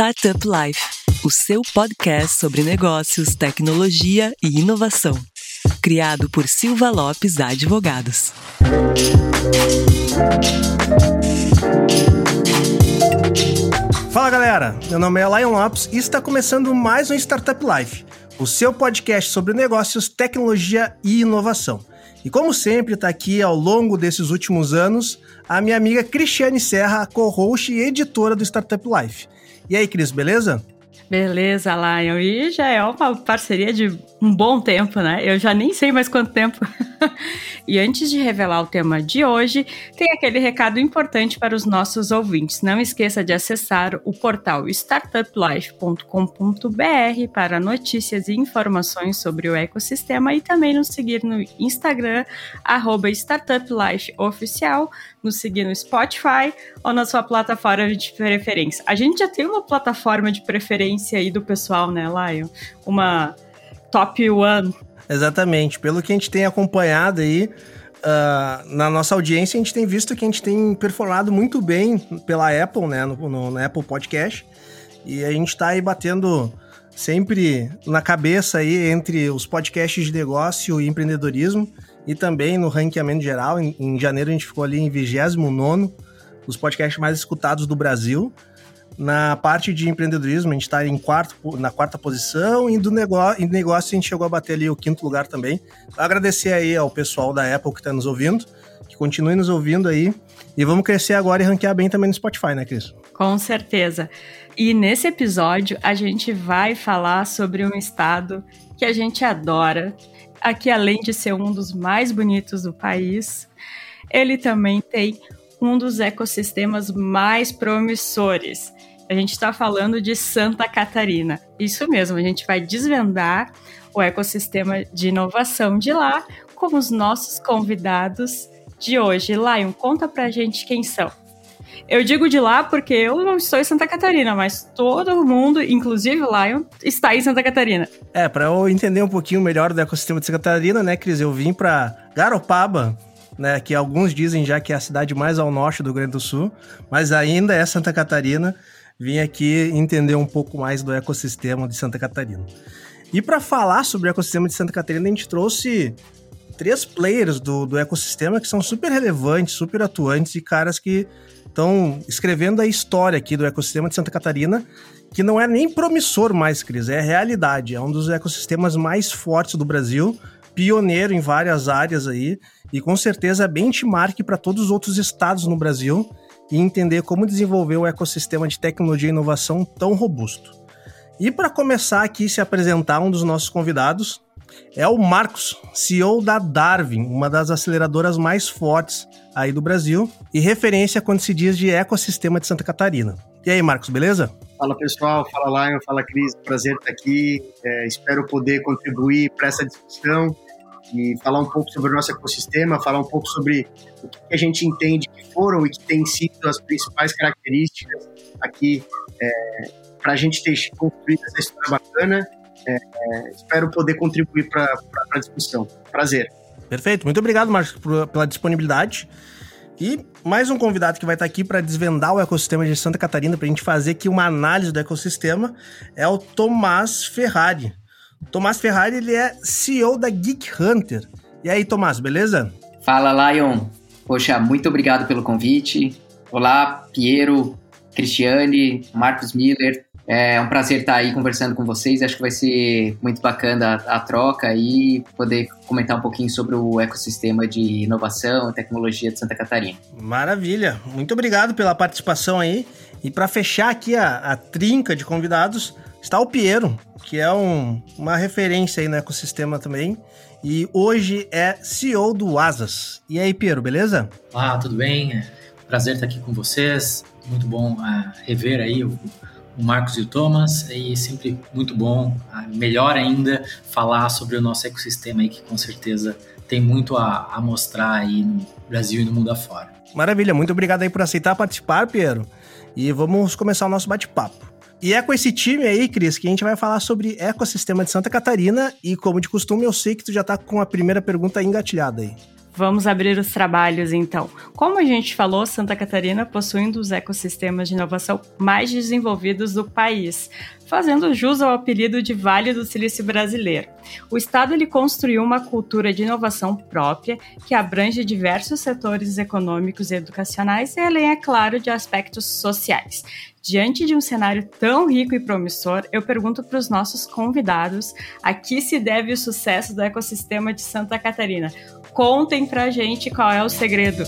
Startup Life, o seu podcast sobre negócios, tecnologia e inovação. Criado por Silva Lopes Advogados. Fala galera, meu nome é Lion Lopes e está começando mais um Startup Life, o seu podcast sobre negócios, tecnologia e inovação. E como sempre, está aqui ao longo desses últimos anos a minha amiga Cristiane Serra, co-host e editora do Startup Life. E aí, Cris, beleza? Beleza, Lion. E já é uma parceria de um bom tempo, né? Eu já nem sei mais quanto tempo. e antes de revelar o tema de hoje, tem aquele recado importante para os nossos ouvintes. Não esqueça de acessar o portal startuplife.com.br para notícias e informações sobre o ecossistema e também nos seguir no Instagram, startuplifeoficial, nos seguir no Spotify ou na sua plataforma de preferência. A gente já tem uma plataforma de preferência aí do pessoal, né, Lion? Uma top one. Exatamente. Pelo que a gente tem acompanhado aí, Uh, na nossa audiência, a gente tem visto que a gente tem performado muito bem pela Apple, né? No, no, no Apple Podcast. E a gente está aí batendo sempre na cabeça aí entre os podcasts de negócio e empreendedorismo. E também no ranqueamento geral. Em, em janeiro a gente ficou ali em 29 os podcasts mais escutados do Brasil. Na parte de empreendedorismo, a gente está em quarto, na quarta posição e do negócio, negócio a gente chegou a bater ali o quinto lugar também. Agradecer aí ao pessoal da Apple que está nos ouvindo, que continue nos ouvindo aí. E vamos crescer agora e ranquear bem também no Spotify, né, Cris? Com certeza. E nesse episódio a gente vai falar sobre um estado que a gente adora. Aqui, além de ser um dos mais bonitos do país, ele também tem um dos ecossistemas mais promissores. A gente está falando de Santa Catarina. Isso mesmo, a gente vai desvendar o ecossistema de inovação de lá com os nossos convidados de hoje. Lion, conta pra gente quem são. Eu digo de lá porque eu não estou em Santa Catarina, mas todo mundo, inclusive o Lion, está em Santa Catarina. É, para eu entender um pouquinho melhor do ecossistema de Santa Catarina, né, Cris, eu vim para Garopaba, né, que alguns dizem já que é a cidade mais ao norte do Rio Grande do Sul, mas ainda é Santa Catarina vim aqui entender um pouco mais do ecossistema de Santa Catarina. E para falar sobre o ecossistema de Santa Catarina, a gente trouxe três players do, do ecossistema que são super relevantes, super atuantes e caras que estão escrevendo a história aqui do ecossistema de Santa Catarina, que não é nem promissor mais, Cris, é realidade. É um dos ecossistemas mais fortes do Brasil, pioneiro em várias áreas aí, e com certeza benchmark para todos os outros estados no Brasil e entender como desenvolver o ecossistema de tecnologia e inovação tão robusto. E para começar aqui se apresentar um dos nossos convidados é o Marcos, CEO da Darwin, uma das aceleradoras mais fortes aí do Brasil e referência quando se diz de ecossistema de Santa Catarina. E aí, Marcos, beleza? Fala pessoal, fala Lion, fala Cris, prazer estar aqui. É, espero poder contribuir para essa discussão e falar um pouco sobre o nosso ecossistema, falar um pouco sobre o que a gente entende que foram e que têm sido as principais características aqui é, para a gente ter construído essa história bacana. É, é, espero poder contribuir para a discussão. Prazer. Perfeito. Muito obrigado, Marcos, pela disponibilidade. E mais um convidado que vai estar aqui para desvendar o ecossistema de Santa Catarina, para a gente fazer aqui uma análise do ecossistema, é o Tomás Ferrari. Tomás Ferrari, ele é CEO da Geek Hunter. E aí, Tomás, beleza? Fala, Lion. Poxa, muito obrigado pelo convite. Olá, Piero, Cristiane, Marcos Miller. É um prazer estar aí conversando com vocês. Acho que vai ser muito bacana a, a troca e poder comentar um pouquinho sobre o ecossistema de inovação e tecnologia de Santa Catarina. Maravilha. Muito obrigado pela participação aí. E para fechar aqui a, a trinca de convidados, está o Piero, que é um, uma referência aí no ecossistema também. E hoje é CEO do Asas. E aí, Piero, beleza? Olá, tudo bem? É prazer estar aqui com vocês. Muito bom uh, rever aí o, o, Marcos e o Thomas. E sempre muito bom, uh, melhor ainda, falar sobre o nosso ecossistema aí, que com certeza tem muito a, a mostrar aí no Brasil e no mundo afora. Maravilha, muito obrigado aí por aceitar participar, Piero. E vamos começar o nosso bate-papo. E é com esse time aí, Cris, que a gente vai falar sobre ecossistema de Santa Catarina. E como de costume, eu sei que tu já tá com a primeira pergunta engatilhada aí. Vamos abrir os trabalhos então. Como a gente falou, Santa Catarina possui um dos ecossistemas de inovação mais desenvolvidos do país, fazendo jus ao apelido de Vale do Silício Brasileiro. O estado ele construiu uma cultura de inovação própria que abrange diversos setores econômicos e educacionais e além, é claro, de aspectos sociais. Diante de um cenário tão rico e promissor, eu pergunto para os nossos convidados a que se deve o sucesso do ecossistema de Santa Catarina. Contem pra gente qual é o segredo.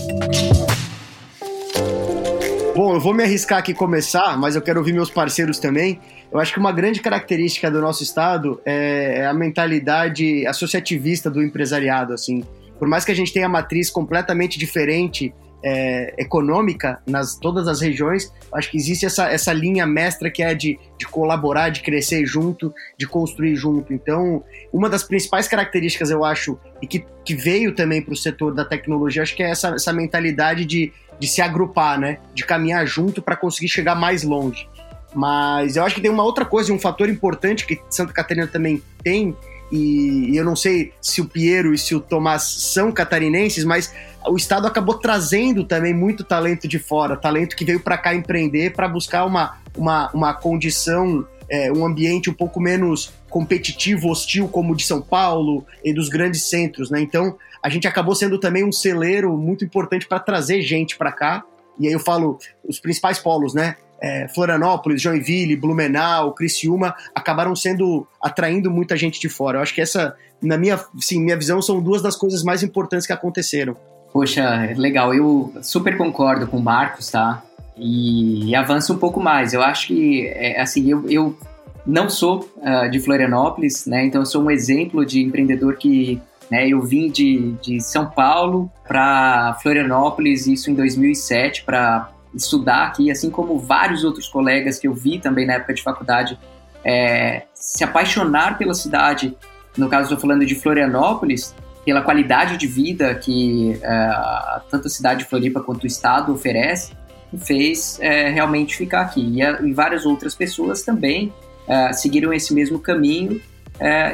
Bom, eu vou me arriscar aqui começar, mas eu quero ouvir meus parceiros também. Eu acho que uma grande característica do nosso estado é a mentalidade associativista do empresariado, assim. Por mais que a gente tenha matriz completamente diferente é, econômica nas todas as regiões, acho que existe essa, essa linha mestra que é de, de colaborar, de crescer junto, de construir junto. Então, uma das principais características, eu acho, e que, que veio também para o setor da tecnologia, acho que é essa, essa mentalidade de, de se agrupar, né? De caminhar junto para conseguir chegar mais longe. Mas eu acho que tem uma outra coisa, um fator importante que Santa Catarina também tem, e eu não sei se o Piero e se o Tomás são catarinenses, mas o Estado acabou trazendo também muito talento de fora, talento que veio para cá empreender para buscar uma, uma, uma condição, é, um ambiente um pouco menos competitivo, hostil, como o de São Paulo e dos grandes centros, né? Então, a gente acabou sendo também um celeiro muito importante para trazer gente para cá. E aí eu falo os principais polos, né? É, Florianópolis, Joinville, Blumenau, Criciúma acabaram sendo atraindo muita gente de fora. Eu acho que essa, na minha, sim, minha visão, são duas das coisas mais importantes que aconteceram. Poxa, legal. Eu super concordo com o Marcos, tá? E, e avanço um pouco mais. Eu acho que, é, assim, eu, eu não sou uh, de Florianópolis, né? Então eu sou um exemplo de empreendedor que né, eu vim de, de São Paulo para Florianópolis, isso em 2007, para estudar aqui, assim como vários outros colegas que eu vi também na época de faculdade é, se apaixonar pela cidade. No caso, estou falando de Florianópolis, pela qualidade de vida que uh, tanto a cidade de Floripa quanto o estado oferece, fez uh, realmente ficar aqui. E, e, várias outras pessoas também uh, seguiram esse mesmo caminho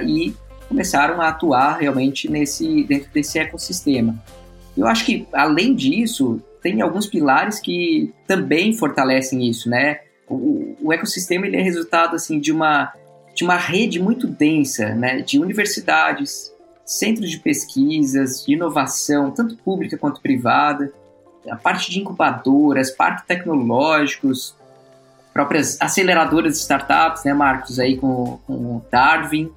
e começaram a atuar realmente nesse dentro desse ecossistema. Eu acho que além disso tem alguns pilares que também fortalecem isso, né? O, o ecossistema ele é resultado assim de uma de uma rede muito densa, né? De universidades, centros de pesquisas, de inovação, tanto pública quanto privada, a parte de incubadoras, parques tecnológicos, próprias aceleradoras de startups, né, Marcos, aí com, com Darwin,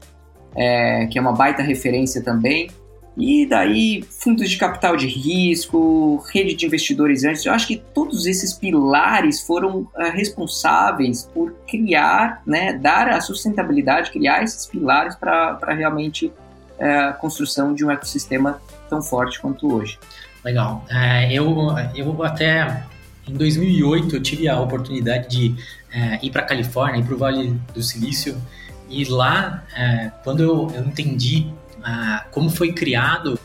é, que é uma baita referência também. E daí, fundos de capital de risco, rede de investidores antes. Eu acho que todos esses pilares foram uh, responsáveis por criar, né, dar a sustentabilidade, criar esses pilares para realmente é, a construção de um ecossistema tão forte quanto hoje. Legal. É, eu, eu até em 2008 eu tive a oportunidade de é, ir para a Califórnia, ir para o Vale do Silício e lá é, quando eu, eu entendi ah, como foi criado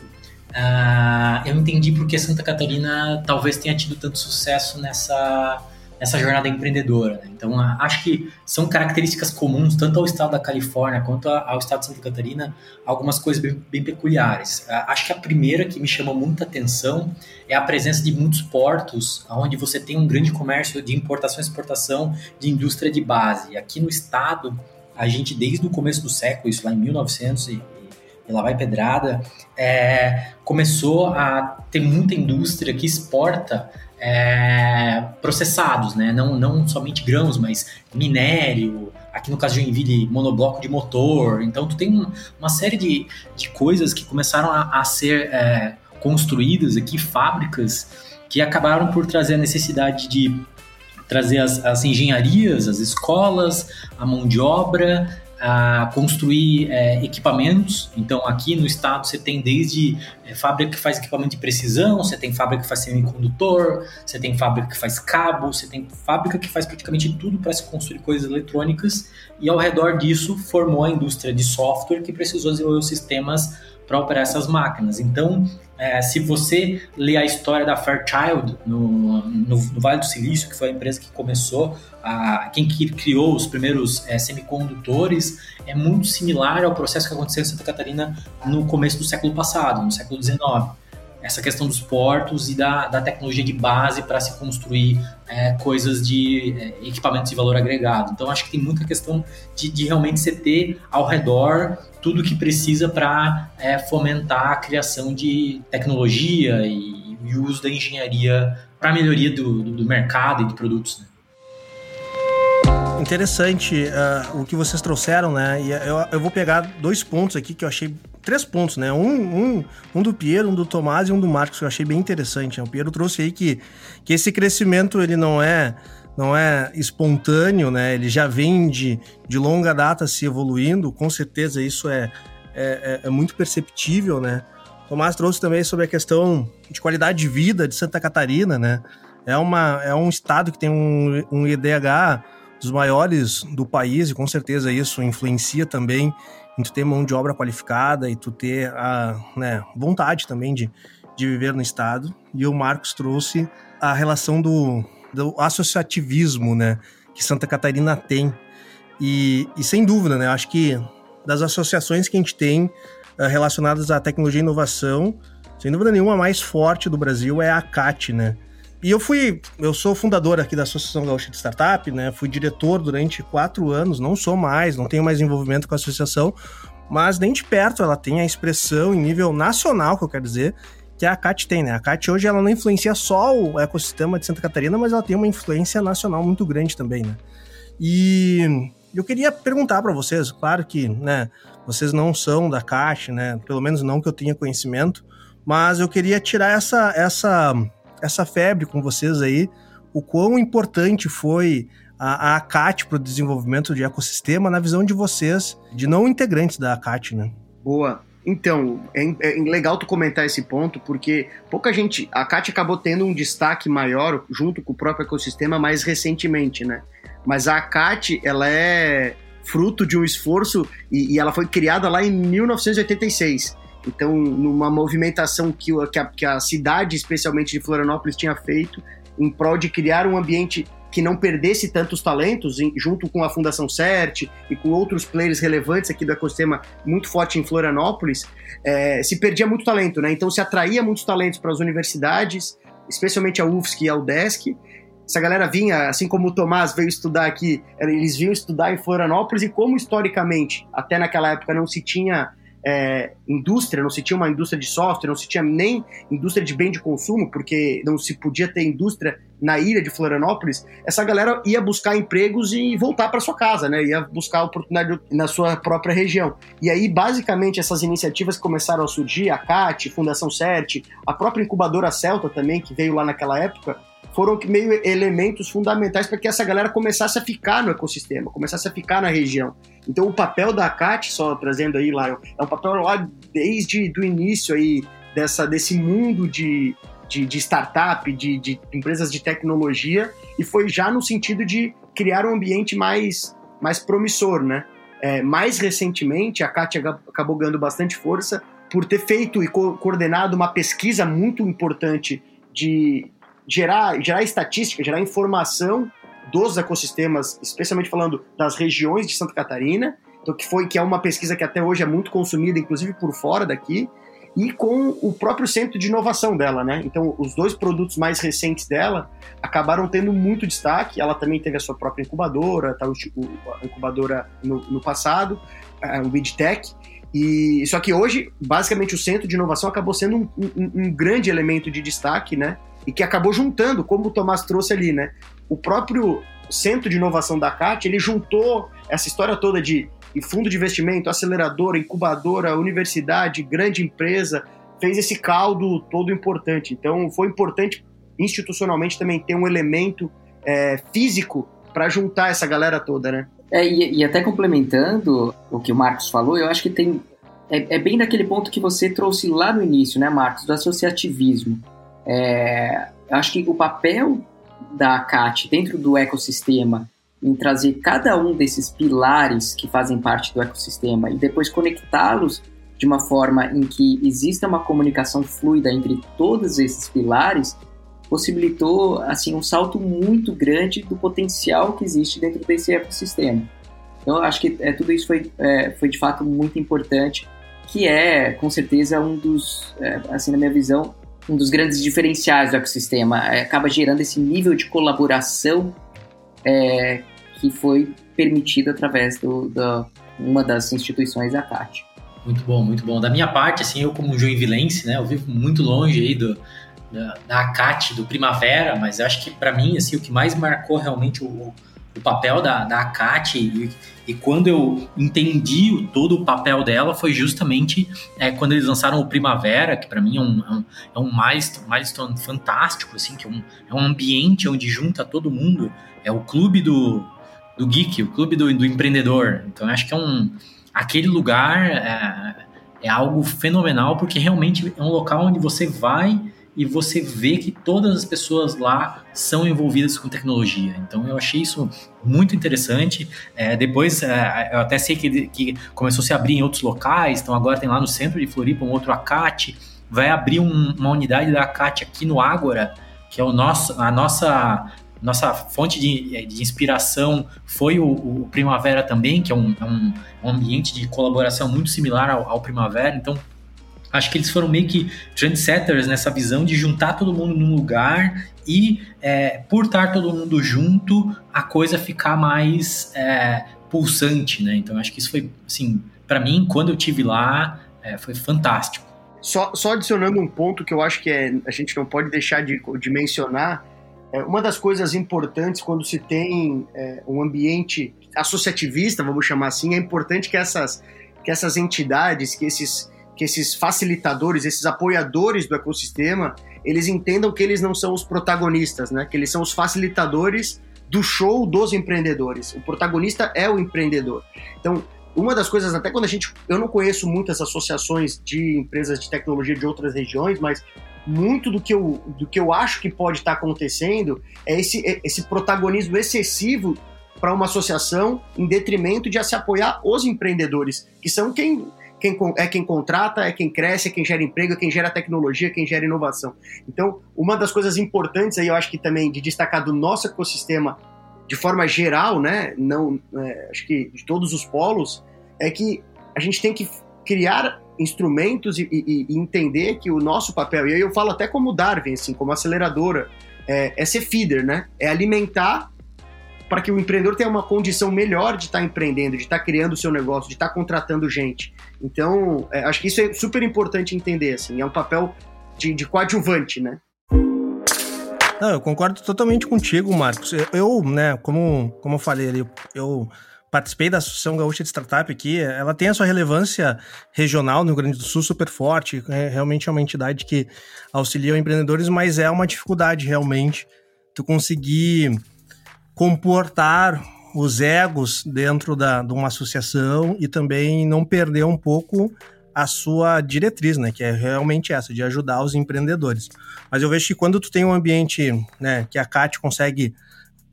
ah, eu entendi porque Santa Catarina talvez tenha tido tanto sucesso nessa nessa jornada empreendedora. Né? Então, acho que são características comuns tanto ao estado da Califórnia quanto ao estado de Santa Catarina, algumas coisas bem, bem peculiares. Acho que a primeira que me chama muita atenção é a presença de muitos portos, onde você tem um grande comércio de importação e exportação de indústria de base. Aqui no estado, a gente, desde o começo do século, isso lá em 1900 e, e lá vai pedrada, é, começou a ter muita indústria que exporta é, processados, né? Não, não somente grãos, mas minério, aqui no caso de Joinville, monobloco de motor. Então, tu tem uma série de, de coisas que começaram a, a ser é, construídas aqui, fábricas, que acabaram por trazer a necessidade de trazer as, as engenharias, as escolas, a mão de obra, a construir é, equipamentos. Então, aqui no estado, você tem desde é, fábrica que faz equipamento de precisão, você tem fábrica que faz semicondutor, você tem fábrica que faz cabo, você tem fábrica que faz praticamente tudo para se construir coisas eletrônicas. E ao redor disso, formou a indústria de software que precisou desenvolver os sistemas para operar essas máquinas. Então, é, se você ler a história da Fairchild no, no, no, Vale do Silício, que foi a empresa que começou, a, quem que criou os primeiros é, semicondutores, é muito similar ao processo que aconteceu em Santa Catarina no começo do século passado, no século XIX. Essa questão dos portos e da, da tecnologia de base para se construir é, coisas de é, equipamentos de valor agregado. Então, acho que tem muita questão de, de realmente você ter ao redor tudo que precisa para é, fomentar a criação de tecnologia e, e uso da engenharia para a melhoria do, do, mercado e de produtos. Né? Interessante uh, o que vocês trouxeram, né? E eu, eu vou pegar dois pontos aqui que eu achei. Três pontos, né? Um, um, um do Piero, um do Tomás e um do Marcos, que eu achei bem interessante. Né? O Piero trouxe aí que, que esse crescimento ele não é não é espontâneo, né? Ele já vem de, de longa data se evoluindo, com certeza isso é, é, é, é muito perceptível, né? Tomás trouxe também sobre a questão de qualidade de vida de Santa Catarina, né? É, uma, é um estado que tem um, um IDH dos maiores do país, e com certeza isso influencia também em tu ter mão de obra qualificada e tu ter a né, vontade também de, de viver no estado. E o Marcos trouxe a relação do, do associativismo, né, que Santa Catarina tem. E, e sem dúvida, né, acho que das associações que a gente tem uh, relacionadas à tecnologia e inovação, sem dúvida nenhuma, a mais forte do Brasil é a CAT, né? E eu fui, eu sou fundador aqui da Associação Gaúcha de Startup, né? Fui diretor durante quatro anos, não sou mais, não tenho mais envolvimento com a associação, mas nem de perto ela tem a expressão em nível nacional, que eu quero dizer, que a CAT tem, né? A CAT hoje ela não influencia só o ecossistema de Santa Catarina, mas ela tem uma influência nacional muito grande também, né? E eu queria perguntar para vocês, claro que, né, vocês não são da CAT, né? Pelo menos não que eu tenha conhecimento, mas eu queria tirar essa essa essa febre com vocês aí, o quão importante foi a, a ACAT para o desenvolvimento de ecossistema na visão de vocês, de não integrantes da ACAT, né? Boa. Então, é, é, legal tu comentar esse ponto, porque pouca gente. A CAT acabou tendo um destaque maior junto com o próprio ecossistema mais recentemente, né? Mas a CAT, ela é fruto de um esforço e, e ela foi criada lá em 1986. Então, numa movimentação que, que, a, que a cidade, especialmente de Florianópolis, tinha feito em prol de criar um ambiente que não perdesse tantos talentos, junto com a Fundação CERT e com outros players relevantes aqui do ecossistema muito forte em Florianópolis, é, se perdia muito talento, né? Então se atraía muitos talentos para as universidades, especialmente a UFSC e a UDESC. Essa galera vinha, assim como o Tomás veio estudar aqui, eles vinham estudar em Florianópolis e como historicamente, até naquela época não se tinha é, indústria, não se tinha uma indústria de software, não se tinha nem indústria de bem de consumo, porque não se podia ter indústria na ilha de Florianópolis, essa galera ia buscar empregos e voltar para sua casa, né? Ia buscar oportunidade na sua própria região. E aí, basicamente, essas iniciativas começaram a surgir, a CAT, Fundação CERT, a própria incubadora Celta também, que veio lá naquela época, foram meio elementos fundamentais para que essa galera começasse a ficar no ecossistema, começasse a ficar na região. Então o papel da CAT, só trazendo aí, Lion, é um papel lá desde o início aí dessa, desse mundo de, de, de startup, de, de, empresas de tecnologia, e foi já no sentido de criar um ambiente mais, mais promissor, né? É, mais recentemente, a CAT acabou ganhando bastante força por ter feito e co coordenado uma pesquisa muito importante de, gerar, gerar estatística, gerar informação dos ecossistemas, especialmente falando das regiões de Santa Catarina, então que foi que é uma pesquisa que até hoje é muito consumida, inclusive por fora daqui, e com o próprio centro de inovação dela, né? Então, os dois produtos mais recentes dela acabaram tendo muito destaque. Ela também teve a sua própria incubadora, tá, a incubadora no, no passado, o BidTech. E só que hoje, basicamente, o centro de inovação acabou sendo um, um, um grande elemento de destaque, né? E que acabou juntando, como o Tomás trouxe ali, né? O próprio centro de inovação da CAT, ele juntou essa história toda de fundo de investimento, aceleradora, incubadora, universidade, grande empresa, fez esse caldo todo importante. Então, foi importante institucionalmente também ter um elemento é, físico para juntar essa galera toda, né? É, e, e, até complementando o que o Marcos falou, eu acho que tem é, é, bem daquele ponto que você trouxe lá no início, né, Marcos, do associativismo. É, acho que o papel da CAT dentro do ecossistema em trazer cada um desses pilares que fazem parte do ecossistema e depois conectá-los de uma forma em que exista uma comunicação fluida entre todos esses pilares possibilitou assim um salto muito grande do potencial que existe dentro desse ecossistema. Então, acho que é, tudo isso foi, é, foi de fato muito importante, que é com certeza um dos, é, assim na minha visão, um dos grandes diferenciais do ecossistema. É, acaba gerando esse nível de colaboração é, que foi permitido através do, uma das instituições da CAT. Muito bom, muito bom. Da minha parte, assim, eu como joinvilense, né, eu vivo muito longe aí do, da, da ACAT, do Primavera, mas acho que para mim, assim, o que mais marcou realmente o, o papel da, da ACAT e, e quando eu entendi o, todo o papel dela foi justamente é, quando eles lançaram o Primavera, que para mim é um, é um, é um milestone, milestone fantástico, assim, que é um, é um ambiente onde junta todo mundo, é o clube do, do geek, o clube do, do empreendedor. Então acho que é um aquele lugar é, é algo fenomenal porque realmente é um local onde você vai e você vê que todas as pessoas lá são envolvidas com tecnologia. Então eu achei isso muito interessante. É, depois é, eu até sei que, que, começou a se abrir em outros locais, então agora tem lá no centro de Floripa um outro ACAT, vai abrir um, uma unidade da ACAT aqui no Ágora, que é o nosso, a nossa nossa fonte de, de inspiração foi o, o, Primavera também, que é um, é um, ambiente de colaboração muito similar ao, ao Primavera. Então, Acho que eles foram meio que trendsetters nessa visão de juntar todo mundo num lugar e, é, por estar todo mundo junto, a coisa ficar mais é, pulsante, né? Então, acho que isso foi, assim, para mim, quando eu tive lá, é, foi fantástico. Só, só, adicionando um ponto que eu acho que é, a gente não pode deixar de, de mencionar, é, uma das coisas importantes quando se tem é, um ambiente associativista, vamos chamar assim, é importante que essas, que essas entidades, que esses que esses facilitadores, esses apoiadores do ecossistema, eles entendam que eles não são os protagonistas, né? Que eles são os facilitadores do show dos empreendedores. O protagonista é o empreendedor. Então, uma das coisas, até quando a gente. Eu não conheço muitas associações de empresas de tecnologia de outras regiões, mas muito do que eu, do que eu acho que pode estar acontecendo é esse, é esse protagonismo excessivo para uma associação em detrimento de se apoiar os empreendedores, que são quem quem, é quem contrata, é quem cresce, é quem gera emprego, é quem gera tecnologia, é quem gera inovação. Então, uma das coisas importantes aí, eu acho que também de destacar do nosso ecossistema de forma geral, né, não, é, acho que de todos os polos, é que a gente tem que criar instrumentos e, e, e, entender que o nosso papel, e aí eu falo até como Darwin, assim, como aceleradora, é, é ser feeder, né? É alimentar para que o empreendedor tenha uma condição melhor de estar tá empreendendo, de estar tá criando o seu negócio, de estar tá contratando gente. Então, é, acho que isso é super importante entender, assim, é um papel de, de coadjuvante, né? Não, eu concordo totalmente contigo, Marcos. Eu, né, como, como eu falei ali, eu participei da Associação Gaúcha de Startup aqui, ela tem a sua relevância regional no Rio Grande do Sul super forte, é, realmente é uma entidade que auxilia empreendedores, mas é uma dificuldade realmente tu conseguir comportar os egos dentro da, de uma associação e também não perder um pouco a sua diretriz, né, que é realmente essa, de ajudar os empreendedores. Mas eu vejo que quando tu tem um ambiente, né, que a CAT consegue,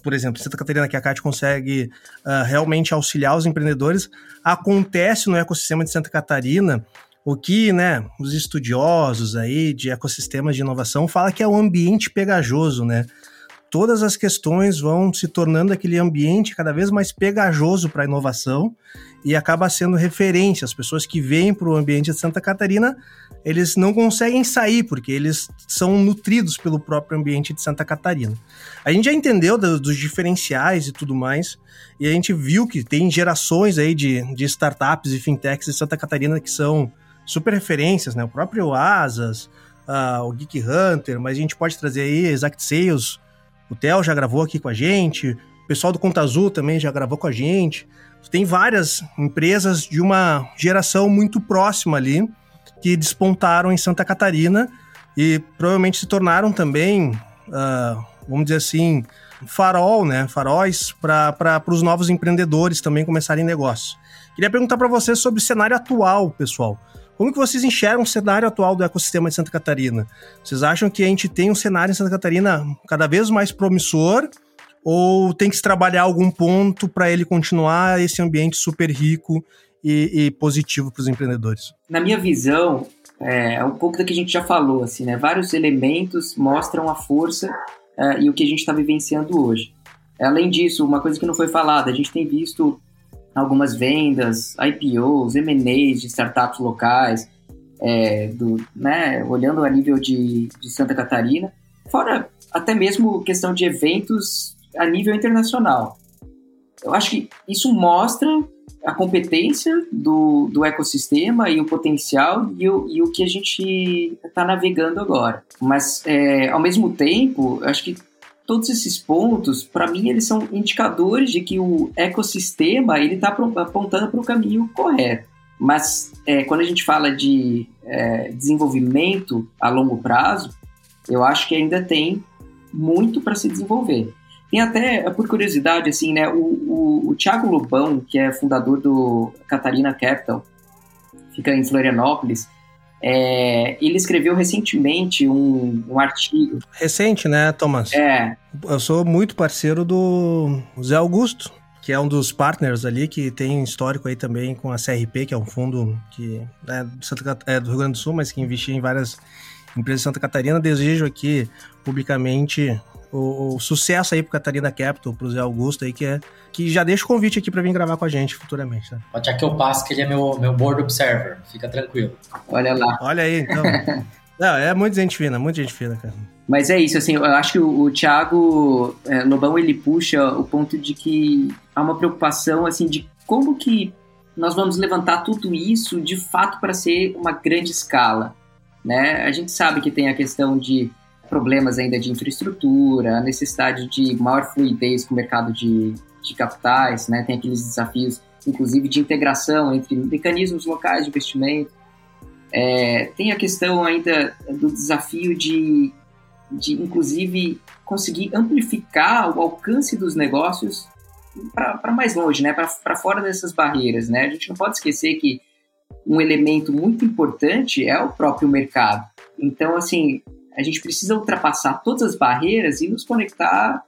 por exemplo, Santa Catarina, que a CAT consegue uh, realmente auxiliar os empreendedores, acontece no ecossistema de Santa Catarina o que, né, os estudiosos aí de ecossistemas de inovação fala que é um ambiente pegajoso, né? Todas as questões vão se tornando aquele ambiente cada vez mais pegajoso para a inovação e acaba sendo referência. As pessoas que vêm para o ambiente de Santa Catarina, eles não conseguem sair, porque eles são nutridos pelo próprio ambiente de Santa Catarina. A gente já entendeu dos, dos diferenciais e tudo mais, e a gente viu que tem gerações aí de, de startups e fintechs de Santa Catarina que são super referências, né? O próprio Asas, uh, o Geek Hunter, mas a gente pode trazer aí Exact Sales, o Theo já gravou aqui com a gente, o pessoal do Conta Azul também já gravou com a gente. Tem várias empresas de uma geração muito próxima ali que despontaram em Santa Catarina e provavelmente se tornaram também, uh, vamos dizer assim, farol, né? Faróis para os novos empreendedores também começarem negócio. Queria perguntar para vocês sobre o cenário atual, pessoal. Como que vocês enxergam o cenário atual do ecossistema de Santa Catarina? Vocês acham que a gente tem um cenário em Santa Catarina cada vez mais promissor ou tem que se trabalhar algum ponto para ele continuar esse ambiente super rico e, e positivo para os empreendedores? Na minha visão, é, é um pouco do que a gente já falou, assim, né? Vários elementos mostram a força é, e o que a gente está vivenciando hoje. Além disso, uma coisa que não foi falada, a gente tem visto algumas vendas, IPOs, M&As de startups locais. é, do, né, olhando a nível de, de Santa Catarina, fora até mesmo questão de eventos a nível internacional. Eu acho que isso mostra a competência do, do ecossistema e o potencial e o, e o que a gente está navegando agora. Mas, é, ao mesmo tempo, acho que todos esses pontos, para mim, eles são indicadores de que o ecossistema ele está apontando para o caminho correto. Mas é, quando a gente fala de é, desenvolvimento a longo prazo, eu acho que ainda tem muito para se desenvolver. Tem até, por curiosidade, assim, né, o, o, o Thiago Lobão, que é fundador do Catarina Capital, fica em Florianópolis, é, ele escreveu recentemente um, um, artigo. Recente, né, Thomas? É. Eu sou muito parceiro do Zé Augusto, que é um dos partners ali, que tem histórico aí também com a CRP, que é um fundo que é do, Santa, é do Rio Grande do Sul, mas que investia em várias empresas de Santa Catarina. Desejo aqui publicamente o, o, sucesso aí pro Catarina Capital, pro Zé Augusto aí, que, é, que já deixa o convite aqui para vir gravar com a gente futuramente. Tá? Pode já que eu passo, que ele é meu, meu board observer, fica tranquilo. Olha lá. Olha aí, então. Não, é muito gente fina, muito gente fina, cara. Mas é isso, assim, eu acho que o, o Thiago é, Lobão, ele puxa o ponto de que há uma preocupação, assim, de como que nós vamos levantar tudo isso, de fato, para ser uma grande escala, né? A gente sabe que tem a questão de problemas ainda de infraestrutura, a necessidade de maior fluidez com o mercado de, de capitais, né? tem aqueles desafios, inclusive, de integração entre mecanismos locais de investimento. É, tem a questão ainda do desafio de, de, inclusive, conseguir amplificar o alcance dos negócios para mais longe, né? para fora dessas barreiras. Né? A gente não pode esquecer que um elemento muito importante é o próprio mercado. Então, assim, a gente precisa ultrapassar todas as barreiras e nos conectar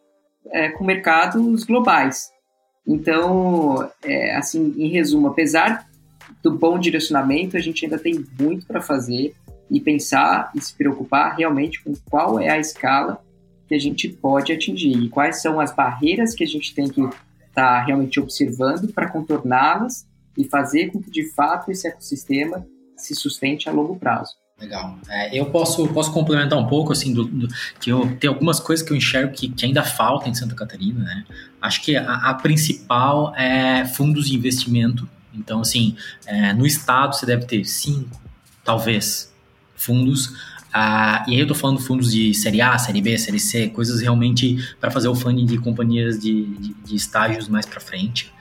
é, com mercados globais. Então, é, assim, em resumo, apesar do bom direcionamento, a gente ainda tem muito para fazer e pensar e se preocupar realmente com qual é a escala que a gente pode atingir e quais são as barreiras que a gente tem que estar tá realmente observando para contorná-las e fazer com que de fato esse ecossistema se sustente a longo prazo. Legal. É, eu posso, posso complementar um pouco, assim, do, do, que eu tem algumas coisas que eu enxergo que, que ainda faltam em Santa Catarina, né? Acho que a, a principal é fundos de investimento. Então, assim, é, no estado você deve ter cinco, talvez, fundos. Ah, e aí eu tô falando fundos de série A, série B, série C, coisas realmente para fazer o funding de companhias de, de, de estágios mais para frente.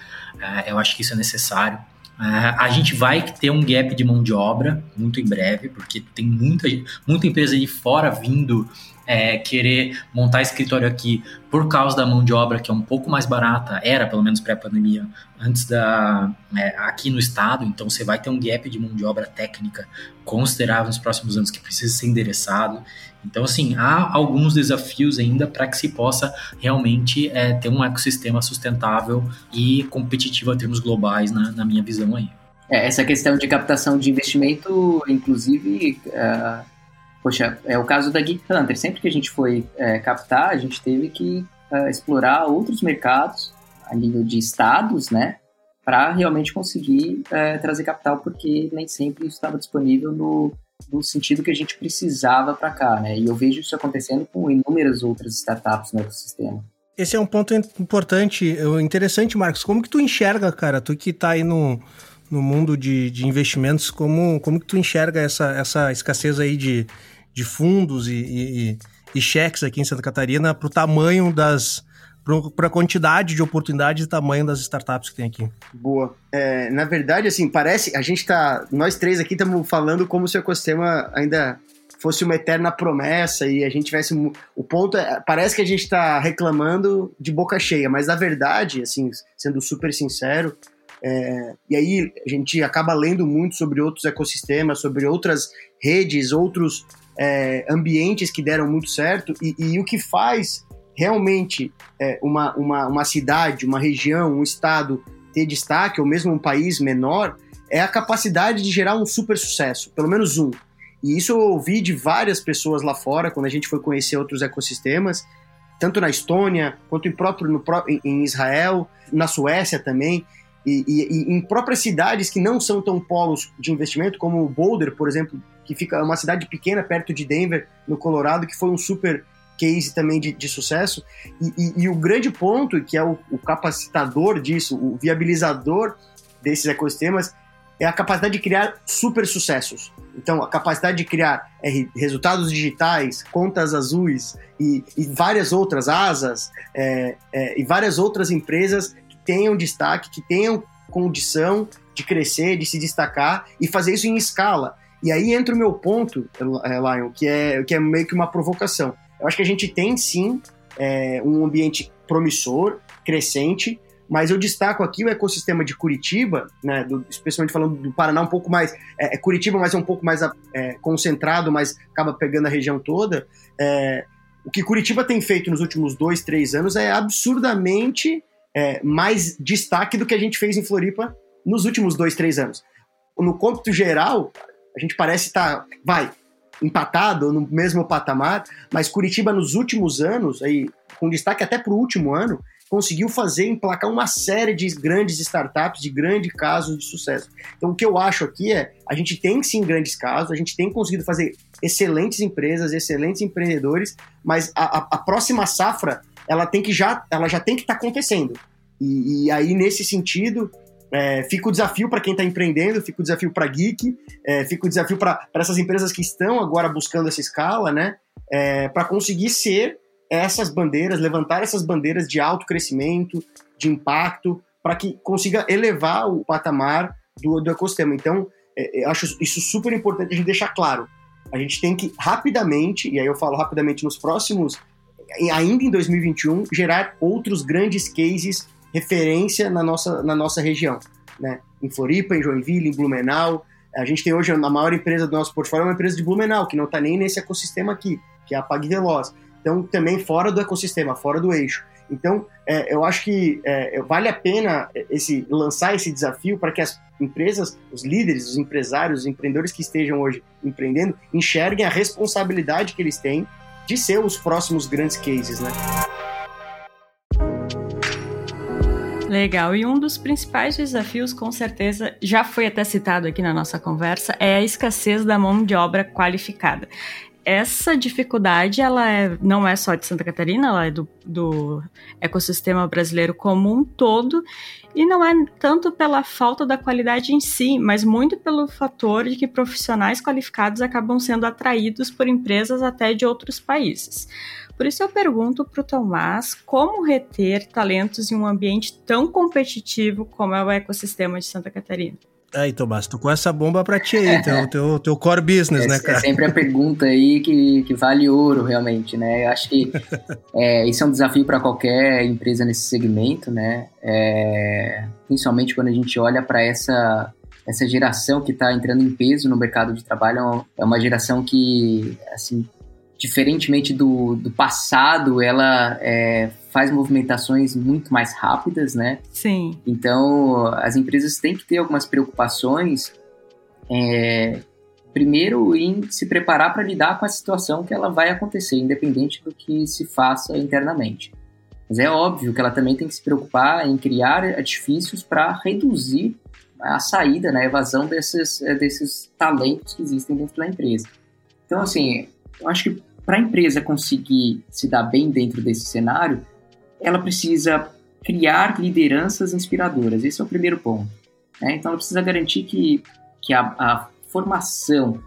Ah, eu acho que isso é necessário. Uh, a gente vai ter um gap de mão de obra muito em breve, porque tem muita, muita empresa de fora vindo é, querer montar escritório aqui por causa da mão de obra que é um pouco mais barata, era pelo menos pré-pandemia, antes da é, aqui no estado, então você vai ter um gap de mão de obra técnica considerável nos próximos anos que precisa ser endereçado. Então, assim, há alguns desafios ainda para que se possa realmente é, ter um ecossistema sustentável e competitivo em termos globais, na, na minha visão aí. É, essa questão de captação de investimento, inclusive, uh, poxa, é o caso da Geek Hunter. Sempre que a gente foi é, captar, a gente teve que uh, explorar outros mercados a nível de estados, né? Para realmente conseguir uh, trazer capital, porque nem sempre isso estava disponível no, no sentido que a gente precisava para cá, né? E eu vejo isso acontecendo com inúmeras outras startups no ecossistema. Esse é um ponto importante, interessante, Marcos. Como que tu enxerga, cara, tu que está aí no, no mundo de, de investimentos, como, como que tu enxerga essa, essa escassez aí de, de fundos e, e, e cheques aqui em Santa Catarina para o tamanho das. para a quantidade de oportunidades e tamanho das startups que tem aqui. Boa. É, na verdade, assim, parece. A gente tá. Nós três aqui estamos falando como se o ecossistema ainda fosse uma eterna promessa e a gente tivesse. O ponto é. Parece que a gente está reclamando de boca cheia, mas na verdade, assim, sendo super sincero, é, e aí a gente acaba lendo muito sobre outros ecossistemas, sobre outras redes, outros é, ambientes que deram muito certo e, e o que faz realmente é, uma, uma, uma cidade, uma região, um estado ter destaque, ou mesmo um país menor, é a capacidade de gerar um super sucesso, pelo menos um. E isso eu ouvi de várias pessoas lá fora, quando a gente foi conhecer outros ecossistemas, tanto na Estônia, quanto em próprio no, em Israel, na Suécia também. E, e, e, em próprias cidades que não são tão polos de investimento, como Boulder, por exemplo, que fica uma cidade pequena perto de Denver, no Colorado, que foi um super case também de, de sucesso. E, e, o grande ponto, que é o, o capacitador disso, o viabilizador desses ecossistemas, é a capacidade de criar super sucessos. Então, a capacidade de criar é, resultados digitais, contas azuis e, e várias outras asas é, é, e várias outras empresas tenham destaque, que tenham condição de crescer, de se destacar e fazer isso em escala. E aí entra o meu ponto, é, Lion, que é, que é meio que uma provocação. Eu acho que a gente tem sim é, um ambiente promissor, crescente, mas eu destaco aqui o ecossistema de Curitiba, né, do, especialmente falando do Paraná, um pouco mais. É, é Curitiba, mas é um pouco mais é, concentrado, mas acaba pegando a região toda. É, o que Curitiba tem feito nos últimos dois, três anos é absurdamente é, mais destaque do que a gente fez em Floripa nos últimos dois, três anos. No cômputo geral, a gente parece estar, tá, vai, empatado no mesmo patamar, mas Curitiba nos últimos anos, aí, com destaque até para o último ano, conseguiu fazer, emplacar uma série de grandes startups, de grandes casos de sucesso. Então, o que eu acho aqui é, a gente tem sim grandes casos, a gente tem conseguido fazer excelentes empresas, excelentes empreendedores, mas a, a, a próxima safra, ela tem que já, ela já tem que estar tá acontecendo. E, e, aí, nesse sentido, é, fica o desafio para quem está empreendendo, fica o desafio para Geek, é, fica o desafio para essas empresas que estão agora buscando essa escala, né? É, para conseguir ser essas bandeiras, levantar essas bandeiras de alto crescimento, de impacto, para que consiga elevar o patamar do, do ecossistema. Então, é, eu acho isso super importante a gente deixar claro. A gente tem que rapidamente, e aí eu falo rapidamente nos próximos, ainda em 2021, gerar outros grandes cases referência na nossa, na nossa região. Né? Em Floripa, em Joinville, em Blumenau. A gente tem hoje a maior empresa do nosso portfólio, é uma empresa de Blumenau, que não está nem nesse ecossistema aqui, que é a PagVeloz. Então, também fora do ecossistema, fora do eixo. Então, é, eu acho que é, vale a pena esse, lançar esse desafio para que as empresas, os líderes, os empresários, os empreendedores que estejam hoje empreendendo, enxerguem a responsabilidade que eles têm de ser os próximos grandes cases, né? Legal. E um dos principais desafios, com certeza, já foi até citado aqui na nossa conversa, é a escassez da mão de obra qualificada essa dificuldade ela é, não é só de Santa Catarina, ela é do, do ecossistema brasileiro como um todo, e não é tanto pela falta da qualidade em si, mas muito pelo fator de que profissionais qualificados acabam sendo atraídos por empresas até de outros países. Por isso eu pergunto para o Tomás como reter talentos em um ambiente tão competitivo como é o ecossistema de Santa Catarina. Aí, Tomás, tô com essa bomba pra ti aí, teu, teu, teu core business, né, cara? É sempre a pergunta aí que, que vale ouro, realmente, né? Eu acho que é, isso é um desafio para qualquer empresa nesse segmento, né? É, principalmente quando a gente olha para essa, essa geração que está entrando em peso no mercado de trabalho, é uma geração que, assim, diferentemente do, do passado, ela é, faz movimentações muito mais rápidas, né? Sim. Então, as empresas têm que ter algumas preocupações. É, primeiro, em se preparar para lidar com a situação que ela vai acontecer, independente do que se faça internamente. Mas é óbvio que ela também tem que se preocupar em criar artifícios para reduzir a saída, né, a evasão desses, desses talentos que existem dentro da empresa. Então, assim, eu acho que para a empresa conseguir se dar bem dentro desse cenário, ela precisa criar lideranças inspiradoras. Esse é o primeiro ponto. Né? Então, ela precisa garantir que, que a, a, formação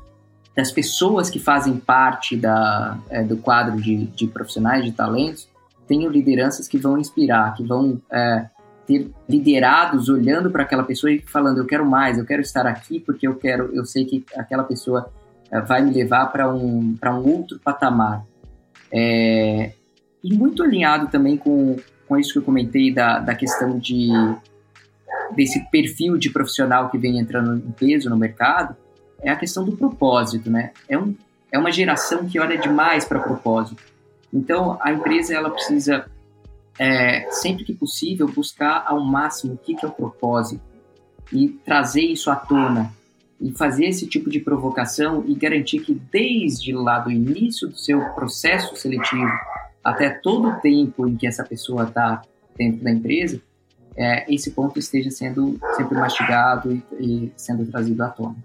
das pessoas que fazem parte da, é, do quadro de, de, profissionais de talentos tenham lideranças que vão inspirar, que vão é, ter liderados olhando para aquela pessoa e falando: eu quero mais, eu quero estar aqui porque eu quero, eu sei que aquela pessoa é, vai me levar para um, um outro patamar. E muito alinhado também com, com isso que eu comentei da, da questão de desse perfil de profissional que vem entrando em peso no mercado, é a questão do propósito, né? É, um, é uma geração que olha demais para propósito. Então, a empresa ela precisa, é, sempre que possível, buscar ao máximo o que, que é o propósito e trazer isso à tona e fazer esse tipo de provocação e garantir que desde lá do início do seu processo seletivo até todo o tempo em que essa pessoa está dentro da empresa, é, esse ponto esteja sendo sempre mastigado e, e sendo trazido à tona.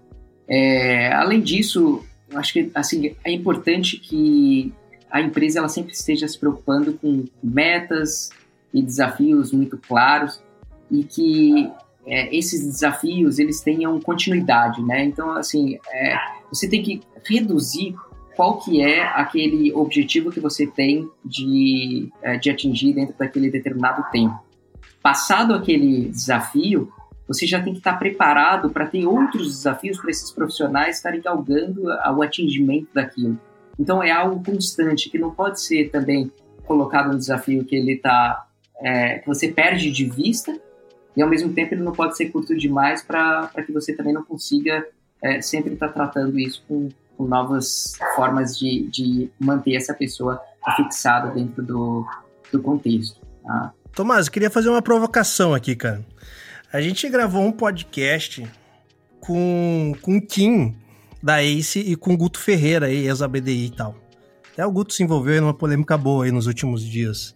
É, além disso, acho que assim é importante que a empresa ela sempre esteja se preocupando com metas e desafios muito claros e que é, esses desafios eles tenham continuidade, né? Então, assim, é, você tem que reduzir qual que é aquele objetivo que você tem de, é, de atingir dentro daquele determinado tempo. Passado aquele desafio, você já tem que estar preparado para ter outros desafios para esses profissionais estarem galgando o atingimento daquilo. Então é algo constante que não pode ser também colocado um desafio que ele está é, que você perde de vista e ao mesmo tempo ele não pode ser curto demais para que você também não consiga é, sempre estar tá tratando isso com, com novas formas de, de manter essa pessoa fixada dentro do, do contexto. Tá? Tomás, eu queria fazer uma provocação aqui, cara. A gente gravou um podcast com, com o Kim da Ace e com o Guto Ferreira, ex-ABDI e tal. Até o Guto se envolveu em uma polêmica boa aí nos últimos dias.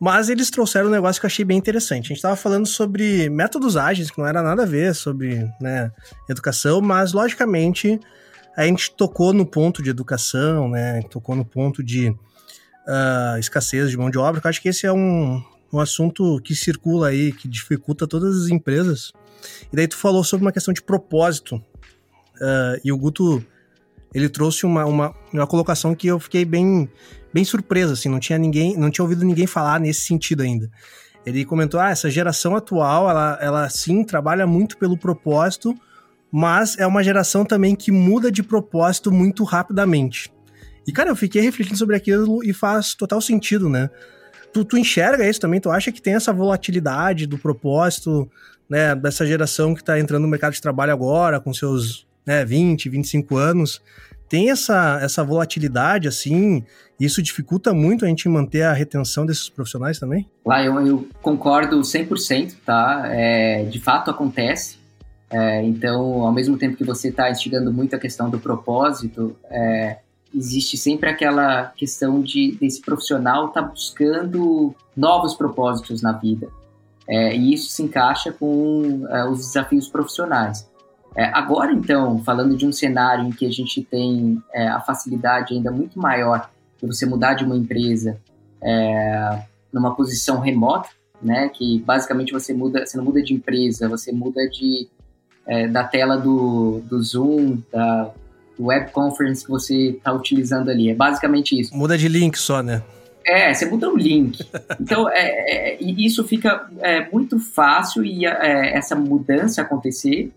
Mas eles trouxeram um negócio que eu achei bem interessante. A gente estava falando sobre métodos ágeis, que não era nada a ver sobre né, educação, mas logicamente a gente tocou no ponto de educação, né? Tocou no ponto de uh, escassez de mão de obra, que eu acho que esse é um, um assunto que circula aí, que dificulta todas as empresas. E daí tu falou sobre uma questão de propósito. Uh, e o Guto, ele trouxe uma, uma, uma colocação que eu fiquei bem bem surpresa, assim, não tinha ninguém, não tinha ouvido ninguém falar nesse sentido ainda. Ele comentou: ah, essa geração atual, ela, ela sim trabalha muito pelo propósito, mas é uma geração também que muda de propósito muito rapidamente. E, cara, eu fiquei refletindo sobre aquilo e faz total sentido, né? Tu, tu enxerga isso também? Tu acha que tem essa volatilidade do propósito, né, dessa geração que tá entrando no mercado de trabalho agora, com seus né, 20, 25 anos? tem essa, essa volatilidade, assim, isso dificulta muito a gente manter a retenção desses profissionais também? Lá eu, eu concordo 100%, tá? É, de fato acontece. É, então, ao mesmo tempo que você está instigando muito a questão do propósito, é, existe sempre aquela questão de desse profissional estar tá buscando novos propósitos na vida. É, e isso se encaixa com é, os desafios profissionais. É, agora, então, falando de um cenário em que a gente tem é, a facilidade ainda muito maior de você mudar de uma empresa numa posição remota, né, que basicamente você muda, você não muda de empresa, você muda de é, da tela do, do Zoom, da web conference que você está utilizando ali. É basicamente isso. Muda de link só, né? É, você muda o link. Então, é, é, isso fica é, muito fácil e é, essa mudança acontecer